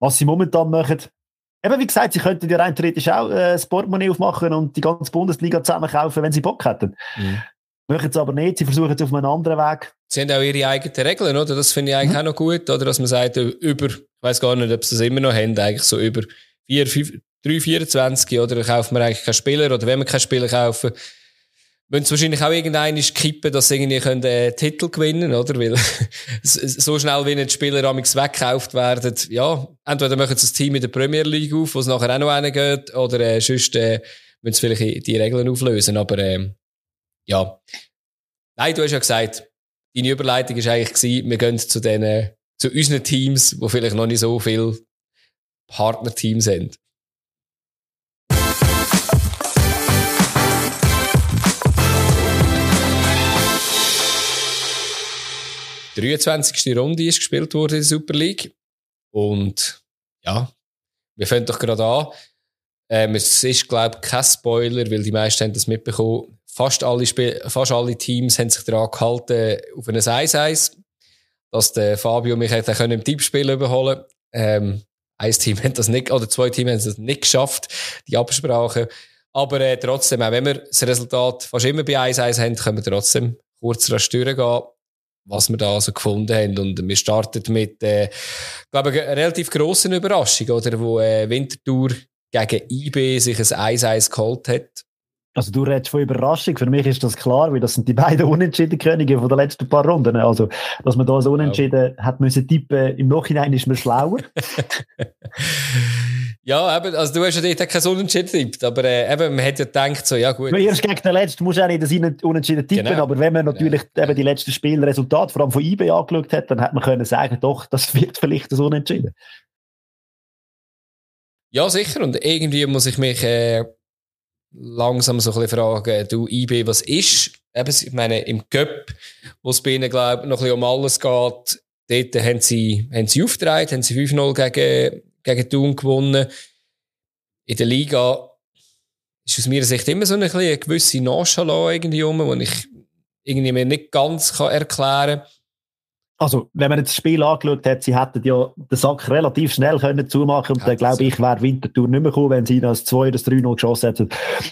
was sie momentan machen, eben wie gesagt, sie könnten ja rein theoretisch auch äh, das Portemonnaie aufmachen und die ganze Bundesliga zusammenkaufen, wenn sie Bock hätten. Mhm. Machen es aber nicht, sie versuchen es auf einen anderen Weg. Sie haben auch ihre eigenen Regeln, oder? Das finde ich eigentlich mhm. auch noch gut, oder? Dass man sagt, über, ich weiß gar nicht, ob sie das immer noch haben, eigentlich so über 4, 5, 3, 24, oder kauft man eigentlich keinen Spieler, oder wenn man keinen Spieler kaufen, müssen sie wahrscheinlich auch irgendeinen kippen, dass sie irgendwie können, äh, Titel gewinnen oder? Weil so schnell, wie die Spieler amigs weggekauft werden, ja, entweder machen sie das Team in der Premier League auf, wo es nachher auch noch einen geht, oder äh, sonst äh, müssen sie vielleicht die Regeln auflösen. Aber äh, ja. Nein, du hast ja gesagt, deine Überleitung war eigentlich, gewesen, wir gehen zu den, zu unseren Teams, wo vielleicht noch nicht so viele Partnerteams sind. 23. Runde ist gespielt worden in der Super League. Und ja, wir fangen doch gerade an. Ähm, es ist, glaube ich, kein Spoiler, weil die meisten haben das mitbekommen. Fast alle, Spiel fast alle Teams haben sich daran gehalten, auf ein 1-1, dass der Fabio mich hätte können im Tippspiel überholen ähm, Ein Team hat das nicht, oder zwei Teams haben das nicht geschafft, die Absprache. Aber äh, trotzdem, auch wenn wir das Resultat fast immer bei 1-1 haben, können wir trotzdem kurz rasch durchgehen was wir da also gefunden haben. Und wir starten mit, äh, glaube ich, einer relativ grossen Überraschung, oder, wo äh, Winterthur gegen IB sich ein 1-1 geholt hat. Also du redest von Überraschung. Für mich ist das klar, weil das sind die beiden unentschieden Könige von den letzten paar Runden. Also, dass man da so unentschieden ja. hat müssen tippen, im Nachhinein ist man schlauer. Ja, eben, also du hast ja dort keinen Unentschieden getippt, aber äh, eben, man hat ja gedacht, so, ja gut. Erst gegen den letzten musst du auch nicht das Unentschieden tippen, genau. aber wenn man natürlich ja. eben die letzten Spielresultate, vor allem von IB angeschaut hat, dann hat man können sagen, doch, das wird vielleicht das Unentschieden. Ja, sicher, und irgendwie muss ich mich äh, langsam so ein bisschen fragen, du IB, was ist? Eben, ich meine, im Cup, wo es bei ihnen, glaube ich, noch ein bisschen um alles geht, dort haben sie, haben sie aufgetragen, haben sie 5-0 gegen gegen Thun gewonnen. In der Liga ist aus meiner Sicht immer so eine, eine gewisse Nonchalance irgendwie rum, die ich irgendwie mir nicht ganz kann erklären kann. Also, wenn man jetzt das Spiel angeschaut hat, sie hätten ja den Sack relativ schnell können zumachen und dann glaube ich, wäre Winterthur nicht mehr gekommen, wenn sie das 2 oder 3-0 geschossen hätten,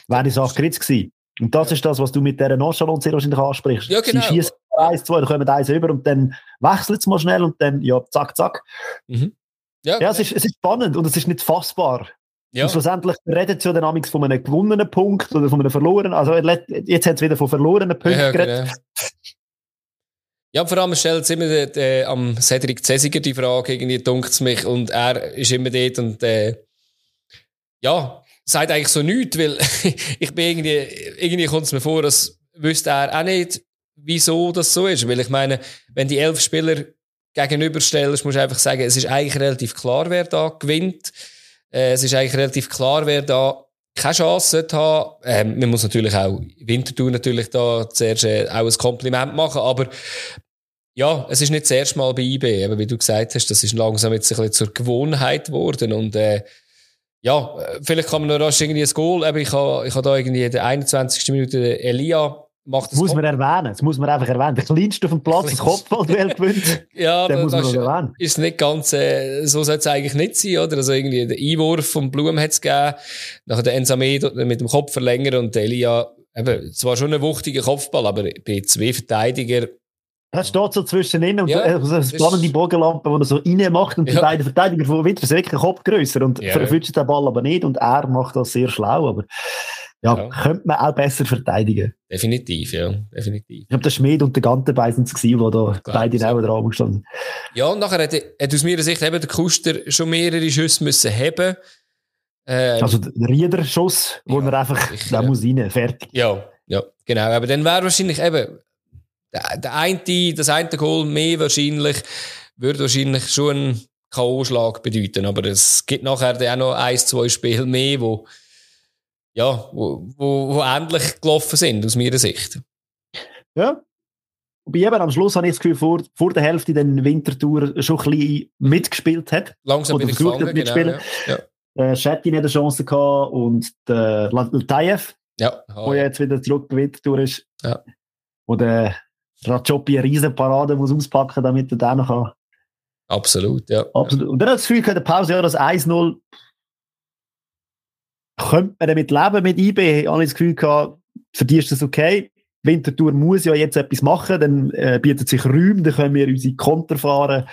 wäre die Sache geritzt gewesen. Und das ist das, was du mit dieser Nonchalance sehr wahrscheinlich ansprichst. Ja, genau. Sie schießen 1, 2, dann kommen eins über und dann wechselt es mal schnell und dann, ja, zack, zack. Mhm. Ja, ja es, ist, es ist spannend und es ist nicht fassbar. Ja. Und schlussendlich redet ja dann von einem gewonnenen Punkt oder von einem verlorenen. Also jetzt hat es wieder von verlorenen Punkten ja, geredet. Genau. Ja, vor allem stellt es immer de, am Cedric Cesiger die Frage, irgendwie dunkt es mich, und er ist immer dort und äh, ja, sagt eigentlich so nichts, weil ich bin irgendwie, irgendwie kommt es mir vor, als wüsste er auch nicht, wieso das so ist. Weil ich meine, wenn die elf Spieler gegenüberstellst, musst du einfach sagen, es ist eigentlich relativ klar, wer da gewinnt. Äh, es ist eigentlich relativ klar, wer da keine Chance haben. Ähm, man muss natürlich auch Winterthur natürlich da zuerst äh, auch ein Kompliment machen, aber ja, es ist nicht das erste Mal bei IB, aber wie du gesagt hast, das ist langsam jetzt ein bisschen zur Gewohnheit geworden und äh, ja, vielleicht kann man noch rasch irgendwie ein Goal, aber ich habe ich habe da irgendwie in der 21. Minute Elia macht das muss man erwähnen. Das muss man einfach erwähnen. Der kleinste auf dem Platz, das Kopfballduell gewinnt. ja, den muss man noch erwähnen. Ist nicht ganz, äh, so sollte es eigentlich nicht sein, oder? Also irgendwie der Einwurf vom Blum hat es gegeben. Nachher der Ensame mit dem Kopf verlängert und der Elia, eben, zwar schon ein wuchtiger Kopfball, aber bei zwei Verteidiger, er steht so zwischen ihnen und ja, so eine spannende Bogenlampe, die er so rein macht und ja. die beiden Verteidiger von Winter sind wirklich Kopf grösser und ja. verwünscht den Ball aber nicht und er macht das sehr schlau, aber ja, ja, könnte man auch besser verteidigen. Definitiv, ja, definitiv. Ich glaube, der Schmied und der es gewesen, die da beide neben dran gestanden Ja, und nachher hat, hat aus meiner Sicht eben der Kuster schon mehrere Schüsse müssen haben. Ähm, also der Riederschuss, wo ja, er einfach, ich, da ja. muss rein, fertig. Ja, ja, genau. Aber dann wäre wahrscheinlich eben, der, der eine, das eine Goal mehr wahrscheinlich, würde wahrscheinlich schon einen K.O.-Schlag bedeuten. Aber es gibt nachher dann auch noch ein, zwei Spiele mehr, wo ja, wo, wo, wo ähnlich gelaufen sind, aus meiner Sicht. Ja. Wobei eben am Schluss habe ich das Gefühl, vor, vor der Hälfte den Wintertour schon ein bisschen mitgespielt hat. Langsam versucht hat mitspielen. Genau, ja. Äh, Schetti hat eine Chance gehabt und der Latayev, ja, oh, der jetzt wieder zurück bei Wintertour ist. Ja. Und der Rajopi eine riesen Parade muss auspacken, damit er den noch kann. Absolut, ja. Absolut. Und dann hat das Gefühl, in der Pause, ja, das 1-0 könnte man damit leben mit IB? Ich habe das Gefühl gehabt, für die ist das okay. Winterthur muss ja jetzt etwas machen, dann äh, bietet sich Räume, dann können wir unsere Konter fahren.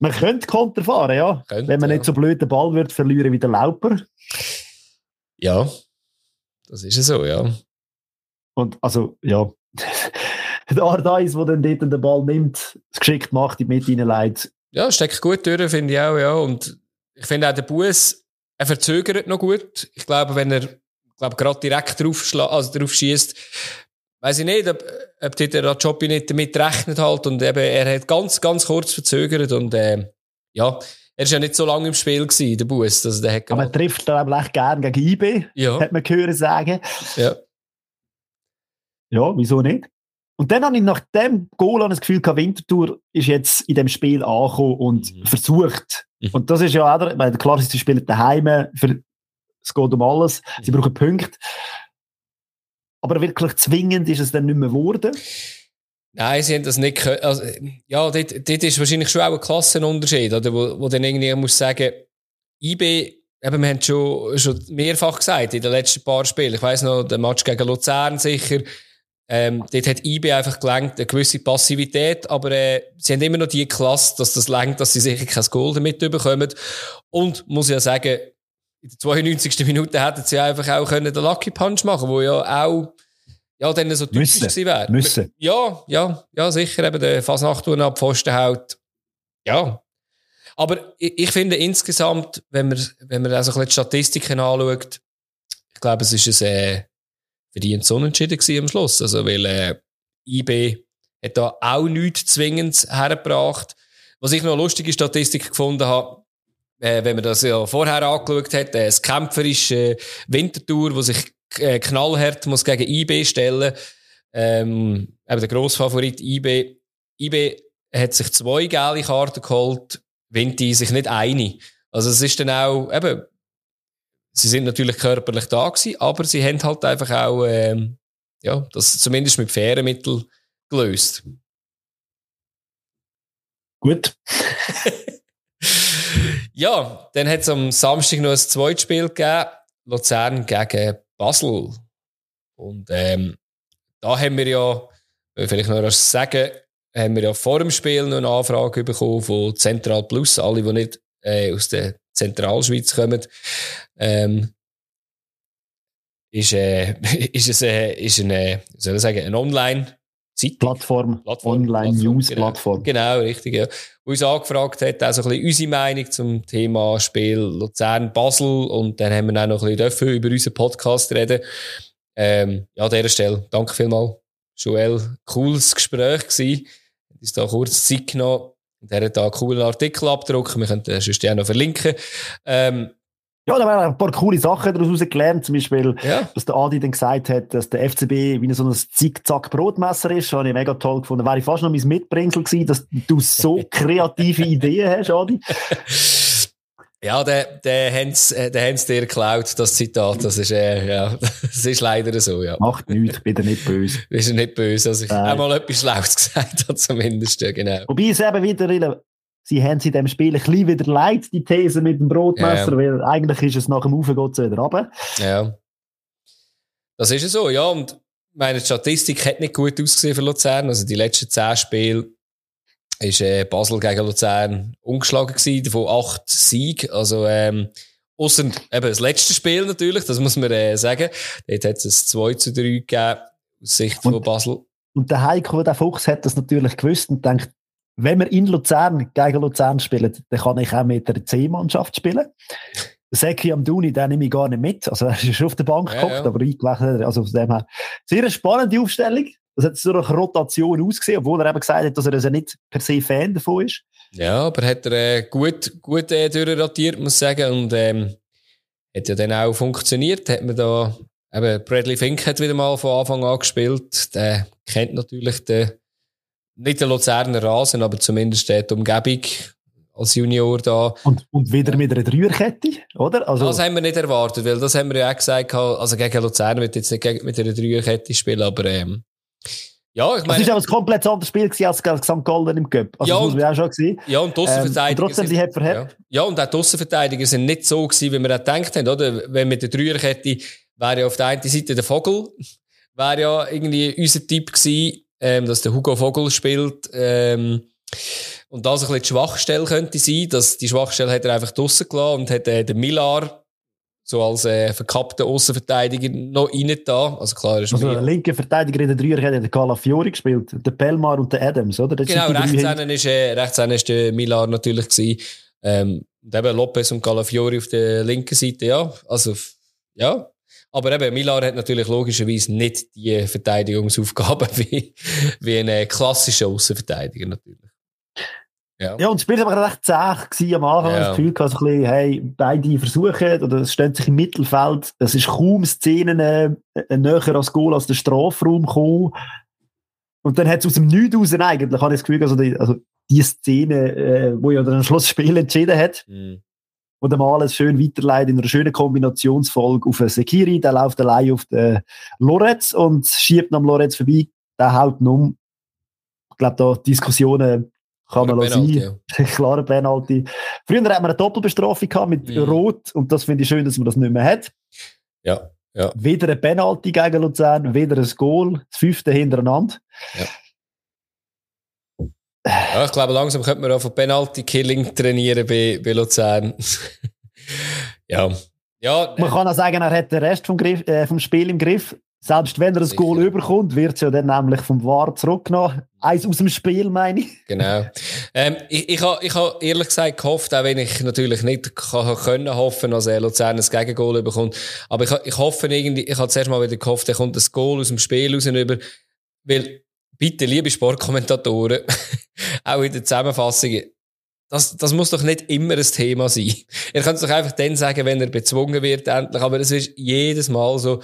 Man könnte Konter fahren, ja. Könnte, Wenn man nicht so blöd den Ball wird verlieren wie der Lauper. Ja, das ist so, ja. Und also, ja, der Ardais, der dann dort den Ball nimmt, es geschickt macht, die Mitte hineinlegt. Ja, steckt gut durch, finde ich auch, ja. Und ich finde auch der Bus, er verzögert noch gut. Ich glaube, wenn er, glaube, gerade direkt drauf, also drauf schießt, weiß ich nicht, ob, ob der Jobby nicht damit rechnet halt und eben, er hat ganz, ganz kurz verzögert und, äh, ja, er ist ja nicht so lange im Spiel gewesen, der Bus. Also der hat Aber er trifft da echt gerne gegen IB, ja. hat man gehört sagen. Ja. Ja, wieso nicht? Und dann habe ich nach dem Goal das Gefühl gehabt, Winterthur ist jetzt in dem Spiel angekommen und mhm. versucht. Mhm. Und das ist ja auch, weil klar, sie spielen daheim, für, es geht um alles, sie mhm. brauchen Punkte. Aber wirklich zwingend ist es dann nicht mehr geworden. Nein, sie haben das nicht können. Also, ja, dort, dort ist wahrscheinlich schon auch ein Klassenunterschied, oder? Wo, wo dann irgendwie muss sagen, IB, eben, wir haben schon, schon mehrfach gesagt in den letzten paar Spielen. Ich weiss noch, der Match gegen Luzern sicher. Ähm, dort hat IB einfach gelangt, eine gewisse Passivität, aber äh, sie haben immer noch die Klasse, dass das lenkt, dass sie sicher kein Gold damit bekommen. Und, muss ich ja sagen, in der 92. Minute hätten sie einfach auch können den Lucky Punch machen wo ja auch ja, dann so typisch gewesen wäre. Müssen. Ja, ja, ja, sicher eben der Fasnacht, der ab Pfosten hält. Ja. Aber ich, ich, finde insgesamt, wenn man, wenn man also ein bisschen die Statistiken anschaut, ich glaube, es ist ein, verdient Unentschieden gewesen am Schluss. Also, weil, äh, IB hat da auch nichts zwingend hergebracht. Was ich noch eine lustige Statistik gefunden habe, äh, wenn man das ja vorher angeschaut hat, äh, das kämpferische Wintertour, wo sich äh, knallhart muss gegen IB stellen. Ähm, eben der Grossfavorit IB. IB hat sich zwei gelbe Karten geholt, Vinti sich nicht eine. Also es ist dann auch, eben, sie sind natürlich körperlich da gewesen, aber sie haben halt einfach auch, ähm, ja, das zumindest mit fairen Mitteln gelöst. Gut. ja, dann hat es am Samstag noch ein zweites Spiel gegeben. Luzern gegen Basel. Und ähm, da haben wir ja, vielleicht noch was sagen, haben wir ja vor dem Spiel noch eine Anfrage bekommen von Zentral Plus, alle, die nicht äh, aus der Zentralschweiz kommen. Ähm, ist, äh, ist es äh, ist eine, soll ich sagen, eine Online- Zeit. Plattform, Plattform Online-News-Plattform. Genau, genau, richtig, ja. Wo uns angefragt hat, auch so ein bisschen unsere Meinung zum Thema Spiel Luzern-Basel und dann haben wir auch noch ein bisschen über unseren Podcast reden. Ähm, ja, an dieser Stelle, danke vielmals, Joel. Cooles Gespräch gewesen. Uns da kurz Zeit genommen. Der hat da einen coolen Artikel abgedruckt. Wir können den sonst auch noch verlinken. Ähm, ja, da waren ein paar coole Sachen daraus gelernt. Zum Beispiel, ja. dass der Adi dann gesagt hat, dass der FCB wie so ein Zickzack-Brotmesser ist. Das habe ich mega toll gefunden. Wäre ich fast noch mein Mitbringsel gewesen, dass du so kreative Ideen hast, Adi. Ja, der, der Hans, äh, der Hans dir geklaut, das Zitat. Das ist, äh, ja, das ist leider so, ja. Macht nichts, bitte nicht böse. Bist du nicht böse, dass ich Nein. einmal etwas Schlaues gesagt habe, zumindest, ja, genau. Wobei es eben wieder sie haben sie in dem Spiel ein bisschen wieder leid, die These mit dem Brotmesser, ja. weil eigentlich ist es nach dem Aufgehen wieder runter. Ja. Das ist ja so, ja. Und meine Statistik hat nicht gut ausgesehen für Luzern. Also die letzten zehn Spiele ist äh, Basel gegen Luzern ungeschlagen gewesen, davon acht Sieg. Also, ähm, Ausser eben das letzte Spiel natürlich, das muss man äh, sagen. Dort hat es ein 2 zu 3 gegeben, aus Sicht und, von Basel. Und der Heiko, der Fuchs, hat das natürlich gewusst und denkt, wenn wir in Luzern gegen Luzern spielen, dann kann ich auch mit der C-Mannschaft spielen. Seki Amdouni, den nehme ich gar nicht mit. Also, er ist schon auf der Bank ja, geguckt, ja. aber eingewechselt. Also, von dem her. Sehr spannende Aufstellung. Das hat so eine Rotation ausgesehen, obwohl er eben gesagt hat, dass er also nicht per se Fan davon ist. Ja, aber hat er äh, gut, gut äh, durchrotiert, muss ich sagen. Und, ähm, hat ja dann auch funktioniert. Hat man da, eben, Bradley Fink hat wieder mal von Anfang an gespielt. Der kennt natürlich den, nicht der Luzerner Rasen, aber zumindest die Umgebung als Junior da. Und, und wieder mit einer Dreierkette, oder? Also das haben wir nicht erwartet, weil das haben wir ja auch gesagt, also gegen Luzern wird jetzt nicht mit einer Dreierkette spielen, aber ähm, ja, ich meine... Es war auch ein komplett anderes Spiel als St. Gallen im Cup. Also ja, das muss man auch schon gesehen. Ja, und die Aussenverteidiger... Ähm, trotzdem, sie hat verhebt. Ja. ja, und auch die Aussenverteidiger sind nicht so gewesen, wie wir auch gedacht haben, oder? Wenn mit der Dreierkette wäre ja auf der einen Seite der Vogel, wäre ja irgendwie unser Typ gewesen, ähm, dass der Hugo Vogel spielt. Ähm, und das ein bisschen die Schwachstelle könnte sein, dass die Schwachstelle hat er einfach draussen gelassen und hat äh, den Millar so als äh, verkappter Außenverteidiger noch rein da. Also klar, ist also der linke Verteidiger in der Dreier hat der Calafiori gespielt, der Pelmar und der Adams, oder? Das genau, rechts ist, äh, rechts ist der Milan natürlich gewesen. Ähm, und eben Lopez und Calafiori auf der linken Seite, ja. Also, ja. Aber eben, Milan hat natürlich logischerweise nicht die Verteidigungsaufgaben wie, wie ein klassischer Außenverteidiger natürlich. Ja. ja, und das Spiel war aber recht zäh am Anfang. Ja. Das Gefühl gehabt, so ein bisschen, hey, beide versuchen, oder es stehen sich im Mittelfeld. Es ist kaum Szenen äh, äh, näher als Goal als der Strafraum gekommen. Und dann hat es aus dem Nichts raus eigentlich, habe ich das Gefühl, also die, also die Szene, äh, wo ja dann am Schluss das Spiel entschieden hat, mhm. wo der Mal schön weiterleitet in einer schönen Kombinationsfolge auf Sekiri, der läuft allein auf den Lorenz und schiebt am Lorenz vorbei, der haut ihn um. Ich glaube, da Diskussionen kann man sein. Ja. Klare Penalty. Früher hatten wir eine Doppelbestrafung gehabt mit ja. Rot und das finde ich schön, dass man das nicht mehr hat. Ja. ja. Weder ein Penalty gegen Luzern, weder ein Goal, das fünfte hintereinander. Ja. Ja, ich glaube, langsam könnte man auch von Penalty-Killing trainieren bei, bei Luzern. ja. ja. Man kann auch sagen, er hat den Rest vom, Griff, äh, vom Spiel im Griff. Selbst wenn er ein Goal überkommt, wird es ja dann nämlich vom VAR zurückgenommen. Eins aus dem Spiel, meine ich. Genau. Ähm, ich ich habe ich ha ehrlich gesagt gehofft, auch wenn ich natürlich nicht kann, können hoffen, dass er Luzern ein Gegengol bekommt. Aber ich, ich hoffe irgendwie, ich habe zuerst mal wieder gehofft, er kommt ein Goal aus dem Spiel raus. Weil, bitte, liebe Sportkommentatoren, auch in der Zusammenfassung, das, das muss doch nicht immer ein Thema sein. Ihr könnt es doch einfach dann sagen, wenn er bezwungen wird, endlich. Aber es ist jedes Mal so,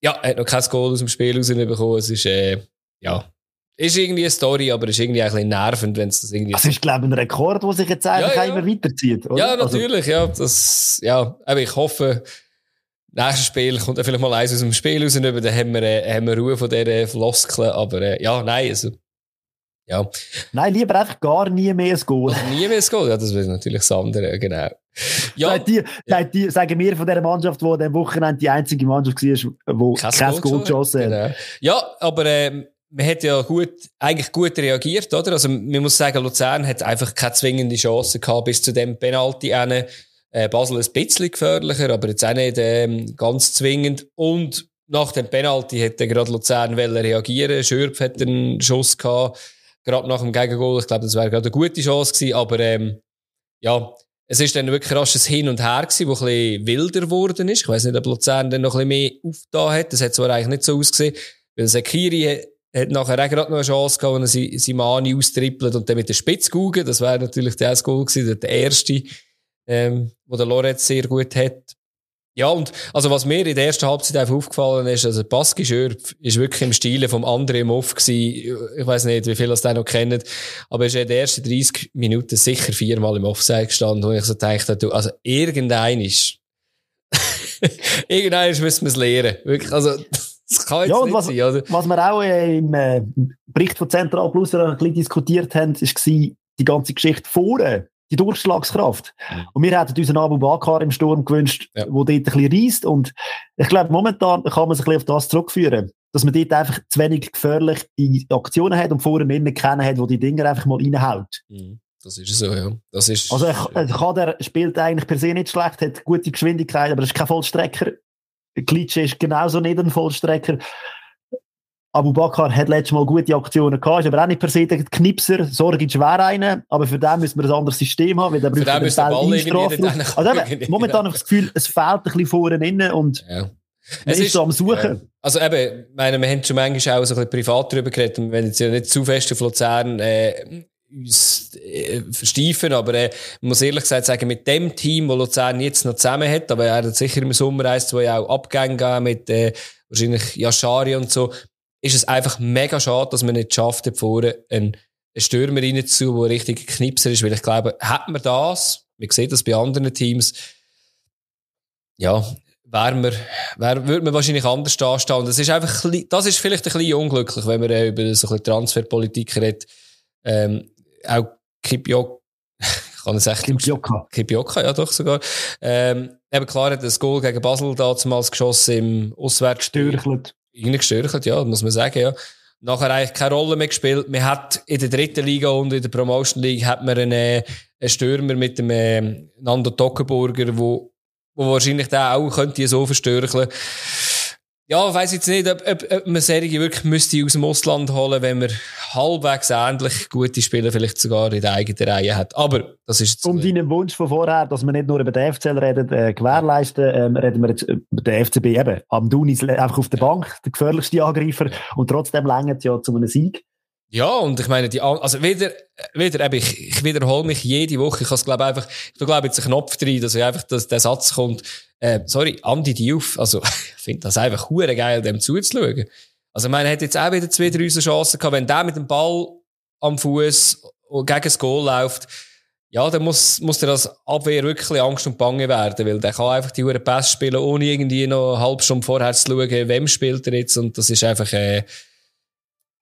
ja, er hat noch kein Goal aus dem Spiel rausbekommen. Es ist, äh, ja, ist irgendwie eine Story, aber ist irgendwie ein bisschen nervend, wenn es das irgendwie. Das ist, glaube ich, ein Rekord, der sich jetzt einfach ja, ja. immer weiterzieht, oder? Ja, also natürlich, also, ja. Das, ja, aber ich hoffe, nächstes Spiel kommt dann vielleicht mal eins aus dem Spiel raus, dann haben wir, äh, haben wir Ruhe von dieser Floskeln, aber, äh, ja, nein, also, ja. Nein, lieber einfach gar nie mehr ein Goal. Also nie mehr ein Goal, ja, das wäre natürlich das andere, genau. Ja, seit die, seit die, sagen wir von dieser Mannschaft, die am Wochenende die einzige Mannschaft war, die kein, kein Goal geschossen hat. Genau. Ja, aber ähm, man hat ja gut, eigentlich gut reagiert, oder? Also man muss sagen, Luzern hat einfach keine zwingende Chance gehabt bis zu dem Penalty. Äh, Basel ein bisschen gefährlicher, aber jetzt auch nicht ähm, ganz zwingend. Und nach dem Penalty hätte gerade Luzern reagieren Schürpf hat einen Schuss gehabt gerade nach dem Gegengol. Ich glaube, das wäre gerade eine gute Chance gewesen, aber ähm, ja, es ist dann wirklich rasch ein Hin und Her gewesen, wo ein bisschen wilder geworden ist. Ich weiß nicht, ob Luzern dann noch ein bisschen mehr aufgetan hat. Das hat zwar eigentlich nicht so ausgesehen, weil Sekiri hat nachher auch gerade noch eine Chance gehabt, wenn er Simani austrippelt und dann mit der Spitze gugen. Das wäre natürlich der erste Goal gewesen, der erste, ähm, wo der Lorenz sehr gut hat. Ja, und also was mir in der ersten Halbzeit einfach aufgefallen ist, also Baski Schürpf ist wirklich im Stile vom anderen Off gewesen. Ich weiß nicht, wie viele das den noch kennen, aber er ist in den ersten 30 Minuten sicher viermal im Offside gestanden, wo ich so dachte, du, also irgendein ist, irgendein müssen wir es lernen. Wirklich, also, das kann jetzt ja, nicht was, sein, oder? Was wir auch äh, im äh, Bericht von Central Plus ein bisschen diskutiert haben, ist die ganze Geschichte vorne die Durchschlagskraft. Mhm. Und wir hätten uns einen Abu Bakar im Sturm gewünscht, ja. wo dort ein bisschen reisst. Und ich glaube, momentan kann man sich ein bisschen auf das zurückführen, dass man dort einfach zu wenig gefährliche Aktionen hat und vorher innen kennen hat, wo die Dinger einfach mal reinhaut. Mhm. Das ist so, ja. Das ist, also, Kader spielt eigentlich per se nicht schlecht, hat gute Geschwindigkeit, aber er ist kein Vollstrecker. Klitsche ist genauso nicht ein Vollstrecker. Abu Bakr hat letztes Mal gute Aktionen gehabt, ist aber auch nicht per se der Knipser. Sorgic wäre einer, aber für den müssen wir ein anderes System haben, weil der braucht den Ball einstrafen. Also eben, momentan habe ich das Gefühl, es fehlt ein bisschen vorne innen und ja. Es ist, so am Suchen. Ja. Also eben, meine, wir haben schon manchmal auch so ein bisschen privat darüber geredet, wollen jetzt ja nicht zu fest auf Luzern äh, uns äh, versteifen, aber äh, man muss ehrlich gesagt sagen, mit dem Team, das Luzern jetzt noch zusammen hat, aber er hat sicher im Sommer eins, zwei auch Abgänge mit äh, wahrscheinlich Yashari und so, ist es einfach mega schade, dass man nicht schafft, vorne einen, Stürmer reinzu, der richtig Knipser ist, weil ich glaube, hat man das, man sieht das bei anderen Teams, ja, wäre man, wär, würde man wahrscheinlich anders dastehen. Und das ist einfach, das ist vielleicht ein bisschen unglücklich, wenn man äh, über so ein Transferpolitik redet. Ähm, auch Kipjok, ich kann es echt... Kipjoka. Kipjoka, ja doch sogar. Ähm, eben klar hat das Goal gegen Basel damals geschossen im Auswärtsspiel reingestürcht, ja, muss man sagen, ja. Nachher eigentlich keine Rolle mehr gespielt. Man hat in der dritten Liga und in der Promotion League hat man einen, einen Stürmer mit dem äh, Nando Tockenburger, wo wo wahrscheinlich der auch könnte so verstörcheln. Ja, ich weiss jetzt nicht, ob, ob, ob man Serie wirklich müsste aus dem Ausland holen, wenn man halbwegs ähnlich gute Spieler vielleicht sogar in der eigenen Reihe hat. Aber das ist Um deinen Wunsch von vorher, dass wir nicht nur über den FCL reden, äh, gewährleisten, ähm, reden wir jetzt über den FCB eben. Am Dunis einfach auf der Bank, der gefährlichste Angreifer und trotzdem längert es ja zu einem Sieg. Ja, und ich meine, die, also wieder, wieder, eben, ich, ich wiederhole mich jede Woche. Ich habe glaube einfach, ich glaube jetzt einen Knopf drin, dass einfach, dass der Satz kommt, äh, sorry, Andi Diouf. Also, ich finde das einfach hure geil, dem zuzuschauen. Also, ich meine, er hat jetzt auch wieder zwei, drei Chancen gehabt. Wenn der mit dem Ball am Fuß gegen das Goal läuft, ja, dann muss, muss der als Abwehr wirklich Angst und Bange werden, weil der kann einfach die Uhr Pass spielen, ohne irgendwie noch eine halbe Stunde vorher zu schauen, wem spielt er jetzt. Und das ist einfach, äh,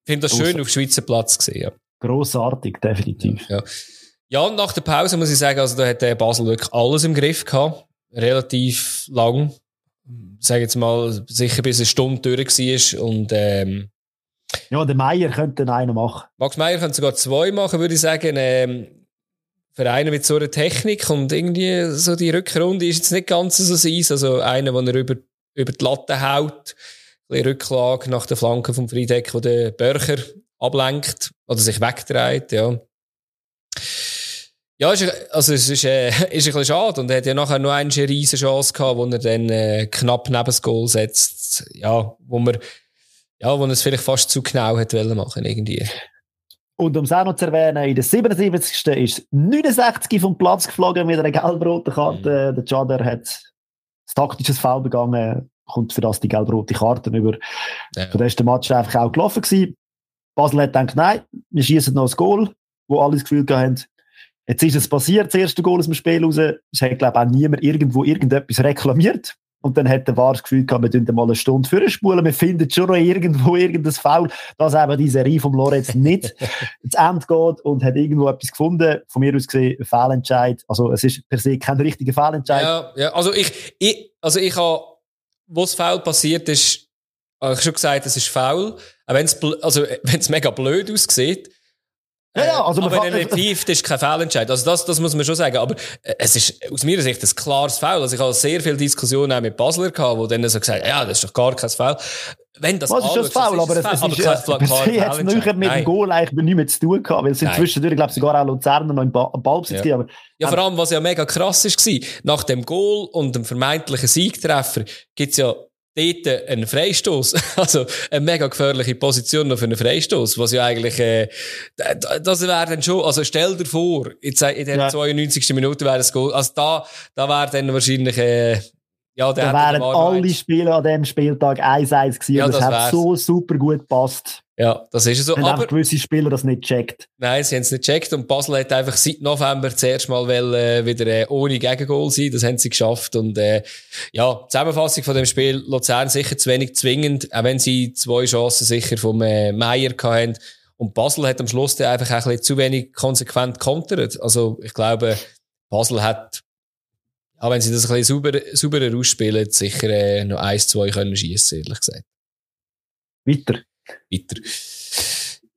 ich finde das schön auf Schweizer Platz gesehen, ja. Grossartig, definitiv. Ja. ja, und nach der Pause muss ich sagen, also da hat der Basel wirklich alles im Griff gehabt. Relativ lang. Sage jetzt mal, sicher bis eine Stunde durch war. Und, ähm, ja, der Meier könnte einen machen. Max Meier könnte sogar zwei machen, würde ich sagen. Ähm, für einen mit so einer Technik und irgendwie so die Rückrunde ist jetzt nicht ganz so sein. Also einer, der er über, über die Latte haut bisschen Rücklage nach der Flanke vom Friedeck, wo der Börcher ablenkt oder sich wegdreht, ja. Ja, also es ist, äh, ist ein bisschen schade und er hat ja nachher noch eine riesige Chance gehabt, wo er dann äh, knapp neben das Goal setzt, ja, wo man, ja, wo er es vielleicht fast zu genau hat wollen machen, irgendwie. Und um es auch noch zu erwähnen, in der 77. ist 69 vom Platz geflogen mit einer gelb-roten Karte. Mhm. Der Jader hat ein taktisches Foul begangen, kommt für das die gelb-rote Karte über. Ja. Für den ersten Match einfach auch gelaufen gewesen. Basel hat gedacht, nein, wir schießen noch ein Goal, wo alle das Gefühl haben, jetzt ist es passiert, das erste Goal aus dem Spiel raus. Es hat, glaube ich, auch niemand irgendwo irgendetwas reklamiert. Und dann hat der VAR das Gefühl gehabt, wir tun mal eine Stunde vorspulen, wir finden schon noch irgendwo irgendein Foul, dass eben die Serie vom Lorenz nicht ins Ende geht und hat irgendwo etwas gefunden. Von mir aus gesehen, ein Fehlentscheid. Also, es ist per se kein richtiger Fehlentscheid. Ja, ja, also ich, ich, also ich habe wo das Foul passiert ist, habe ich schon gesagt, es ist faul. Auch wenn es, also, wenn es mega blöd aussieht. Ja, ja, also aber effektiv, das ist kein Fehlentscheid. Also das, das muss man schon sagen. Aber äh, es ist aus meiner Sicht ein klares Foul. Also ich habe sehr viele Diskussionen auch mit Basler gehabt, wo dann so gesagt ja, das ist doch gar kein Foul. Wenn das Was ist das Foul? Aber es, es, ist, aber es, es hat nachher mit dem Goal eigentlich nicht mehr zu tun gehabt, weil es sind zwischendurch, glaube ich, sogar auch Luzerner noch im ba Ballbesitz ja. Aber, ja, vor allem, was ja mega krass war, nach dem Goal und dem vermeintlichen Siegtreffer gibt's ja dort ein Freistoß, also eine mega gefährliche Position noch für einen Freistoß, was ja eigentlich, äh, das wäre dann schon, also stell dir vor, jetzt in der ja. 92. Minute wäre es Goal, also da, da wäre dann wahrscheinlich, äh, ja, der da wären alle Spiele an dem Spieltag 1-1 gewesen ja, und das, das hat so super gut gepasst. Ja, das ist so. Wenn aber gewisse Spieler das nicht checkt. Nein, sie haben es nicht checkt und Basel hat einfach seit November zuerst mal will, äh, wieder äh, ohne Gegengol sein. Das haben sie geschafft und äh, ja, Zusammenfassung von dem Spiel Luzern sicher zu wenig zwingend, auch wenn sie zwei Chancen sicher vom äh, Meier hatten. Und Basel hat am Schluss dann einfach ein bisschen zu wenig konsequent kontert. Also ich glaube, Basel hat, auch wenn sie das ein bisschen sauber, sauberer ausspielen, sicher äh, noch eins, zwei können schießen, ehrlich gesagt. Weiter weiter.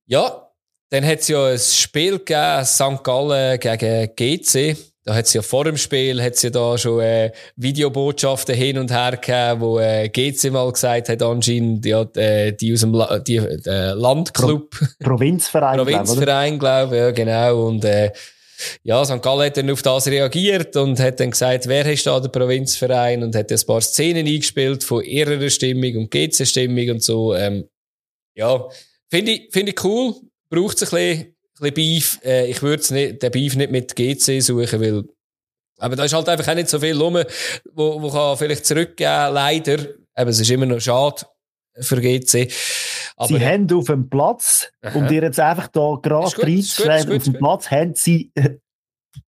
Ja, dann hat es ja ein Spiel gegeben, St. Gallen gegen GC. Da hat es ja vor dem Spiel hat's ja da schon äh, Videobotschaften hin und her gegeben, wo äh, GC mal gesagt hat, anscheinend ja, äh, die aus dem La die, äh, Landclub. Pro Provinzverein. Provinzverein, glaube ich, ja, genau. Und äh, ja, St. Gallen hat dann auf das reagiert und hat dann gesagt, wer ist da der Provinzverein und hat ein paar Szenen eingespielt von ihrer Stimmung und GC-Stimmung und so. Ähm, ja, finde ich, finde ich cool. Braucht es ein bisschen, ein bisschen Beef. Äh, ich würde den Beef nicht mit GC suchen, weil, aber da ist halt einfach auch nicht so viel rum, wo, wo kann vielleicht zurückgehen, leider. Aber es ist immer noch schade für GC. Aber, sie haben auf dem Platz, aha. um dir jetzt einfach da gerade reinzuschreiben, auf dem Platz haben sie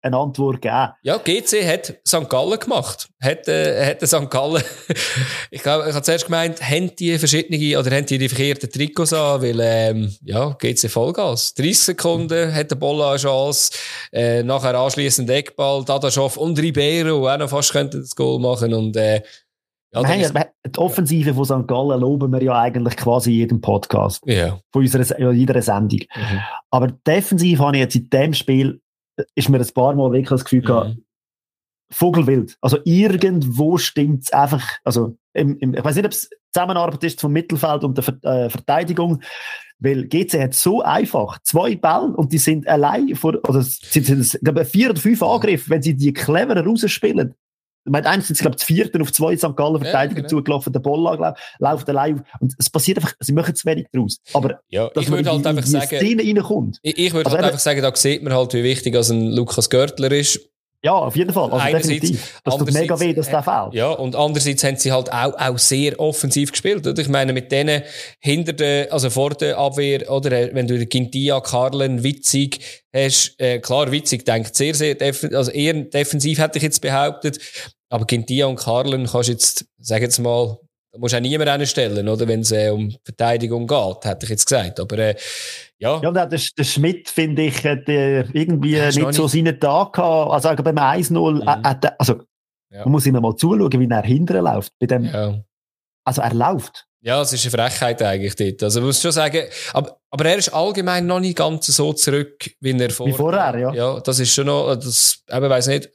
eine Antwort geben. Ja, GC hat St. Gallen gemacht. Hat, äh, hat St. Gallen, ich glaube, ich habe zuerst gemeint, haben die verschiedene, oder haben die die verkehrten Trikots an, weil, ähm, ja, GC Vollgas. 30 Sekunden hat der Bolla eine Chance, äh, nachher anschliessend Eckball, Dadaschow und Ribeiro, auch noch fast könnten das Goal machen und, äh, ja, wir haben, die Offensive von St. Gallen loben wir ja eigentlich quasi jedem Podcast. Ja. Von unserer, jeder Sendung. Mhm. Aber defensiv habe ich jetzt in dem Spiel ist mir ein paar Mal wirklich das Gefühl gehabt, mhm. Vogelwild. Also irgendwo stimmt es einfach, also im, im, ich weiß nicht, ob es Zusammenarbeit ist vom Mittelfeld und der Ver äh, Verteidigung, weil GC hat so einfach zwei Bälle und die sind allein vor, oder sind, sind, sind vier oder fünf Angriffe, wenn sie die cleverer rausspielen. Meine, eins sind, glaube ich, vierten auf zwei St. Gallen Verteidiger ja, genau. zugelaufen, der Ball läuft allein und es passiert einfach, sie machen zu wenig draus. Aber, ja, ich würde halt einfach sagen, Szene reinkommt. Ich, ich würde also halt einfach sagen, da sieht man halt, wie wichtig als ein Lukas Görtler ist ja, auf jeden Fall. Also definitiv. Das tut mega weh, dass der fehlt. Ja, und andererseits haben sie halt auch, auch sehr offensiv gespielt. Oder? Ich meine, mit denen hinter der, also vor der Abwehr, oder äh, wenn du Gintia, Karlen, Witzig hast, äh, klar, Witzig denkt sehr, sehr, defensiv, also eher defensiv hätte ich jetzt behauptet. Aber Gintia und Karlen kannst du jetzt, sag jetzt mal, da musst du auch niemand stellen, oder? Wenn es äh, um Verteidigung geht, hätte ich jetzt gesagt. Aber, äh, ja. Ja, der, der Schmidt, finde ich, hat äh, irgendwie ja, nicht so seinen Tag gehabt. Also beim 1-0, mhm. äh, also, ja. man muss immer mal zuschauen, wie er hinterher läuft. Bei dem, ja. Also, er läuft. Ja, es ist eine Frechheit eigentlich dort. Also, ich muss schon sagen, aber, aber er ist allgemein noch nicht ganz so zurück, wie er vorher. Wie vorher, ja. Ja, das ist schon noch, das, eben weiss nicht,